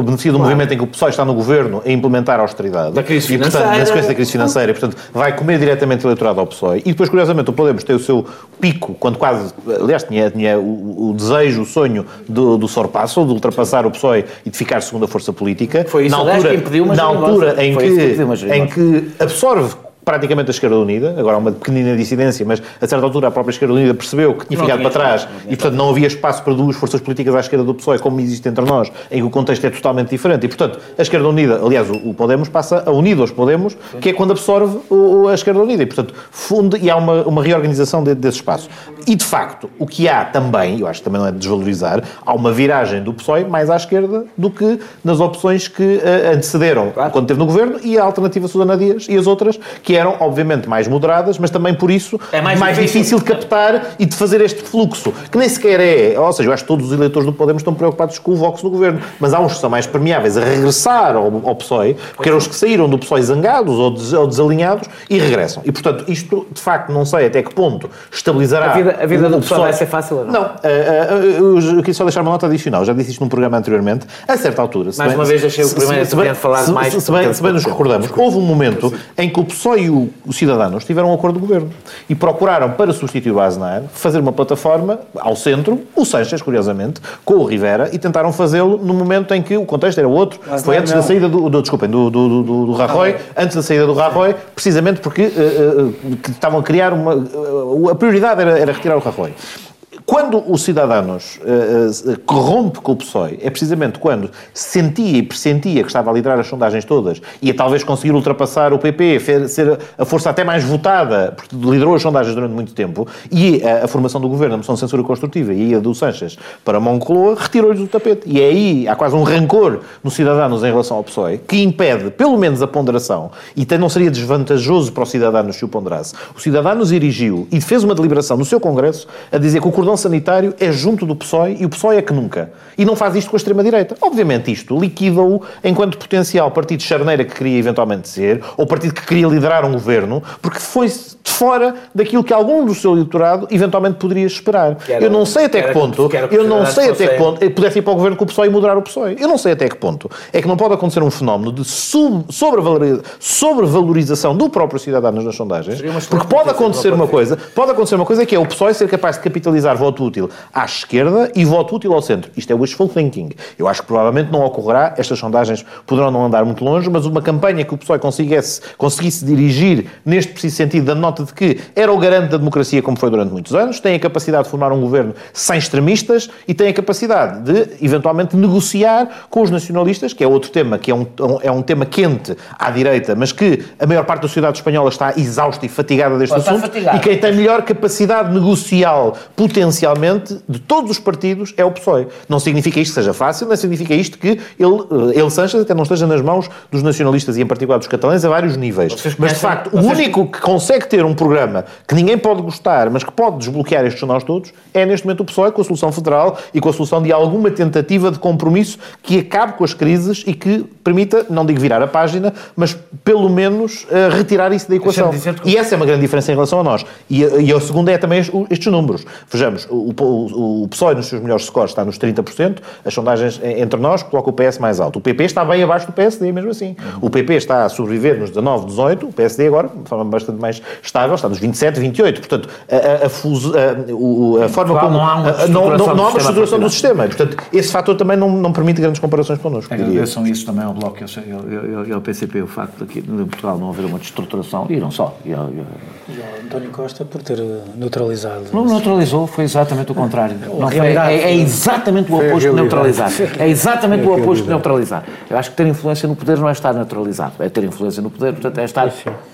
beneficia do movimento em que o PSOE está no governo a implementar austeridade. Da crise e, portanto, financeira. na sequência da crise financeira, e, portanto, vai comer diretamente o eleitorado ao PSOE. E depois, curiosamente, o Podemos tem o seu pico, quando quase, aliás, tinha, tinha o, o desejo, o sonho do, do sorpasso, de ultrapassar o PSOE e de ficar segunda força política. Foi isso, na aliás, altura, que impediu uma na altura em que, em que absorve praticamente a esquerda unida, agora há uma pequenina dissidência, mas a certa altura a própria esquerda unida percebeu que tinha Não ficado para trás espaço, e, portanto, não havia espaço para duas forças políticas à esquerda do PSOE, como existe entre nós, em que o contexto é totalmente diferente. E, portanto, a esquerda unida, aliás, o, Podemos passa a unido aos Podemos, que é quando absorve a esquerda unida. E, portanto, funde e há uma, uma reorganização de- desse espaço. E, de facto, o que há também, eu acho que também não é de desvalorizar, há uma viragem do PSOE mais à esquerda do que nas opções que eh, antecederam quando esteve no governo e a alternativa Susana Dias e as outras, que eram, obviamente, mais moderadas, mas também por isso É mais mais difícil. difícil de captar e de fazer este fluxo, que nem sequer é. Ou seja, eu acho que todos os eleitores do Podemos estão preocupados com o Vox no governo, mas há uns que são mais permeáveis a regressar ao, ao PSOE, porque eram os que saíram do PSOE zangados ou, des- ou desalinhados e regressam. E, portanto, isto, de facto, não sei até que ponto estabilizará. A vida- a vida do PSOE vai ser fácil ou não? Não. ah, ah, eu eu queria só deixar uma nota adicional. Já disse isto num programa anteriormente. A certa altura. se Mais bem- uma vez deixei o se- primeiro se- se bem- a falar se- mais Se, se bem, se bem nos recordamos, houve um momento em que o PSOE e o, o Cidadanos tiveram um acordo de governo e procuraram, para substituir o Aznar, fazer uma plataforma ao centro, o Sanches, curiosamente, com o Rivera, e tentaram fazê-lo no momento em que o contexto era outro. Foi antes não. da saída do, do desculpem, do, do, do, do Rajoy, antes da saída do Rajoy, precisamente porque eh, que estavam a criar uma. eh, a prioridade era, era retirar o Rajoy. Quando o Cidadanos eh, eh, corrompe com o PSOE, é precisamente quando sentia e pressentia que estava a liderar as sondagens todas e talvez conseguir ultrapassar o PP, ser a força até mais votada, porque liderou as sondagens durante muito tempo, e a, a formação do governo, a moção de censura construtiva e a do Sanches para Moncloa, retirou-lhes do tapete. E é aí, há quase um rancor no Cidadanos em relação ao PSOE, que impede, pelo menos, a ponderação, e até não seria desvantajoso para o Cidadanos se o ponderasse. O Cidadanos erigiu e fez uma deliberação no seu Congresso a dizer que o cordão sanitário é junto do PSOE e o PSOE é que nunca. E não faz isto com a extrema-direita. Obviamente isto liquida-o enquanto potencial partido de charneira que queria eventualmente ser, ou partido que queria liderar um governo, porque foi de fora daquilo que algum do seu eleitorado eventualmente poderia esperar. era- eu não sei até que que ponto, que eu não sei até que ponto, pudesse ir para o governo com o PSOE e moderar o PSOE. Eu não sei até que ponto. É que não pode acontecer um fenómeno de sobrevalorização do próprio cidadão nas sondagens, porque pode acontecer uma coisa, pode acontecer uma coisa que é o PSOE ser capaz de capitalizar voto útil à esquerda e voto útil ao centro. Isto é wishful thinking. Eu acho que provavelmente não ocorrerá, estas sondagens poderão não andar muito longe, mas uma campanha que o PSOE conseguisse, conseguisse dirigir neste preciso sentido da nota de que era o garante da democracia como foi durante muitos anos, tem a capacidade de formar um governo sem extremistas e tem a capacidade de, eventualmente, negociar com os nacionalistas, que é outro tema, que é um, é um tema quente à direita, mas que a maior parte da sociedade espanhola está exausta e fatigada deste assunto. E quem tem melhor capacidade negocial, potencialmente, de todos os partidos, é o PSOE. Não significa isto que seja fácil, não significa isto que ele, eh, ele Sanches, até não esteja nas mãos dos nacionalistas e, em particular, dos catalães, a vários níveis. Vocês Mas, de conhecem- facto, o vocês- único que consegue ter um programa que ninguém pode gostar, mas que pode desbloquear estes nós todos, é neste momento o PSOE com a solução federal e com a solução de alguma tentativa de compromisso que acabe com as crises e que permita, não digo virar a página, mas pelo menos eh, retirar isso da equação. E essa é uma grande diferença em relação a nós. E, a- e a segunda é também es- estes números. Vejamos, o, o, o PSOE nos seus melhores scores está nos 30%, as sondagens entre nós colocam o PS mais alto. O PP está bem abaixo do PSD, mesmo assim. O PP está a sobreviver nos 19, 18, o PSD agora, de forma bastante mais estável, está nos 27, 28. Portanto, a, a, a, fuso- a- forma como... não há uma a- a- não, não, estruturação há do uma sistema estruturação do sistema. E, portanto, esse fator também não, não permite grandes comparações connosco. Agradeçam isso também ao Bloco e ao, PCP, o facto de aqui em Portugal não haver uma destruturação, e não só. E, ao- e ao- E ao António Costa por ter eh, neutralizado. Não neutralizou, foi exatamente exatamente o contrário. Não foi- realidade. é, é exatamente o oposto de neutralizar. É exatamente o oposto de neutralizar. Eu acho que ter influência no poder não é estar neutralizado. É ter influência no poder, portanto, é estar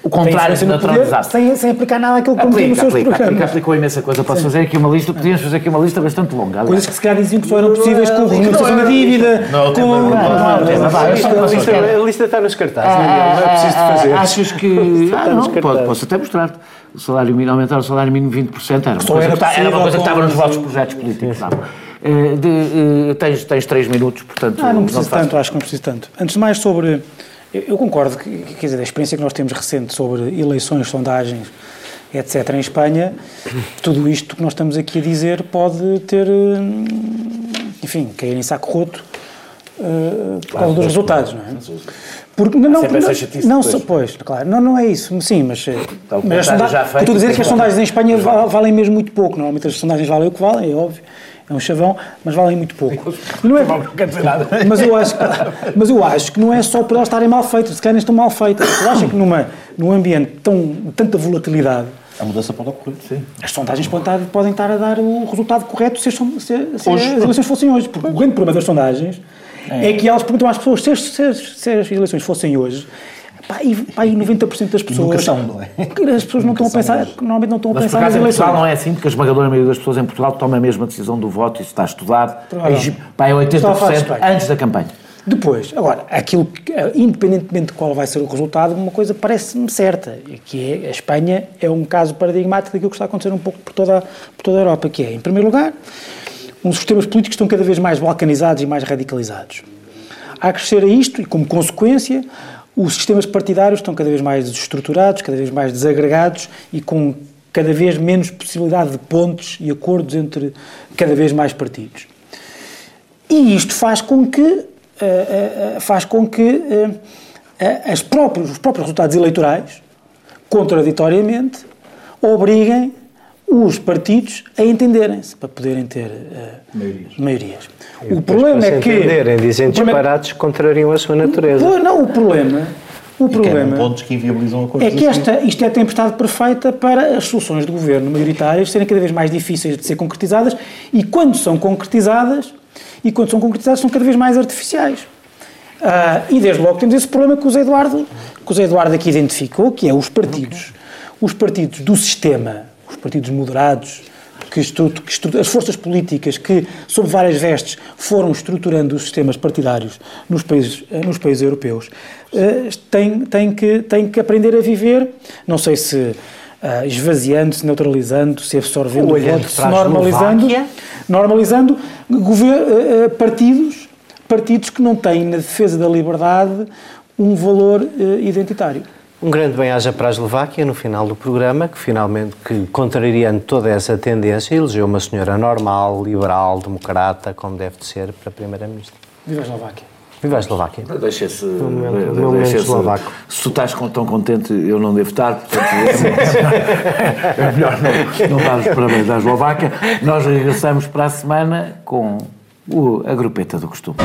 o contrário de no poder, neutralizado. sem, sem aplicar nada àquilo que prometeu nos Aplica, seus aplica, aplica, programas. aplicou imensa coisa. Posso fazer aqui uma lista, podíamos fazer aqui uma lista bastante longa. aliás. Coisas que se calhar diziam que só eram possíveis com renegociação da dívida, Não, com... não, não, não, não, A lista, está nos cartazes, Daniel, não é preciso de fazer. Achas que. Ah, não, posso até mostrar. O salário mínimo, aumentar o salário mínimo 20% era uma, Só coisa, era que, está- era uma possível coisa que estava nos vossos projetos políticos. sabe? Eh, de, eh, tens, tens três minutos, portanto. Ah, não preciso faz- tanto, acho que não preciso tanto. Antes de mais sobre... Eu, eu concordo, que, quer dizer, a experiência que nós temos recente sobre eleições, sondagens, etc., em Espanha, tudo isto que nós estamos aqui a dizer pode ter, hum, enfim, cair em saco roto uh, por causa dos resultados, não é? Porque não, não, sempre essa não, chatice não, pois, claro, não, não é isso, sim, mas, eh, Tá, o mas sonda- já feito, estou a dizer que as sondagens em Espanha val- valem mesmo muito pouco, normalmente as sondagens valem o que valem, é óbvio, é um chavão, mas valem muito pouco. Não é, mas eu acho, que- mas eu acho que não é só por elas estarem mal feitas, se calhar estão mal feitas. Eu acho que numa, num ambiente tão, de tanta volatilidade, A mudança pode ocorrer, sim. as sondagens podem estar, podem estar a dar o resultado correto se as, son- se- se Hoje. as eleições fossem hoje. Porque o grande problema das sondagens é, que elas perguntam às pessoas se as, se as- se as eleições fossem hoje. Pá, e, pá, e 90% das pessoas. nunca são, não é? As pessoas não estão a pensar, normalmente não estão a Mas pensar nas eleições. Portugal não é assim, porque a esmagadora maioria das pessoas em Portugal toma a mesma decisão do voto, isso está estudado. É, pá, é Estava a falar de 80% Espanha. antes da campanha. Depois, agora, aquilo que, eh, independentemente de qual vai ser o resultado, uma coisa parece-me certa, que é a Espanha é um caso paradigmático daquilo que está a acontecer um pouco por toda, por toda a Europa, que é, em primeiro lugar, uns sistemas políticos estão cada vez mais balcanizados e mais radicalizados. A crescer a isto, e como consequência, os sistemas partidários estão cada vez mais desestruturados, cada vez mais desagregados e com cada vez menos possibilidade de pontes e acordos entre cada vez mais partidos. E isto faz com que, eh, eh, eh, faz com que as próprios, os próprios resultados eleitorais, contraditoriamente, obriguem os partidos a entenderem-se para poderem ter eh, maiorias. O problema Para se é que. entenderem, dizem o problema- contrariam a sua natureza. Pois, Não, o problema. O E querem problema pontos que inviabilizam acordos é que esta, isto é a tempestade perfeita para as soluções de governo maioritárias serem cada vez mais difíceis de ser concretizadas e quando são concretizadas, e quando são concretizadas são cada vez mais artificiais. Ah, e desde logo temos esse problema que o Zé Eduardo, que o Zé Eduardo aqui identificou, que é os partidos, os partidos do sistema, os partidos moderados, que que as forças políticas que, sob várias vestes, foram estruturando os sistemas partidários nos países, eh, nos países europeus, eh, têm, têm, que, têm que aprender a viver, não sei se ah, esvaziando, se neutralizando, se absorvendo o voto, se normalizando, normalizando gover- eh, eh, partidos, partidos que não têm na defesa da liberdade um valor eh, identitário. Um grande bem-aja para a Eslováquia no final do programa, que finalmente, que contrariando toda essa tendência, elegeu uma senhora normal, liberal, democrata, como deve de ser, para Primeira-Ministra. Viva a Eslováquia. Viva a Eslováquia. Deixa esse. momento- deixa eslovaco. Se tu estás tão contente, eu não devo estar, portanto é melhor não, não dar os parabéns à Eslováquia. Nós regressamos para a semana com o- a grupeta do costume.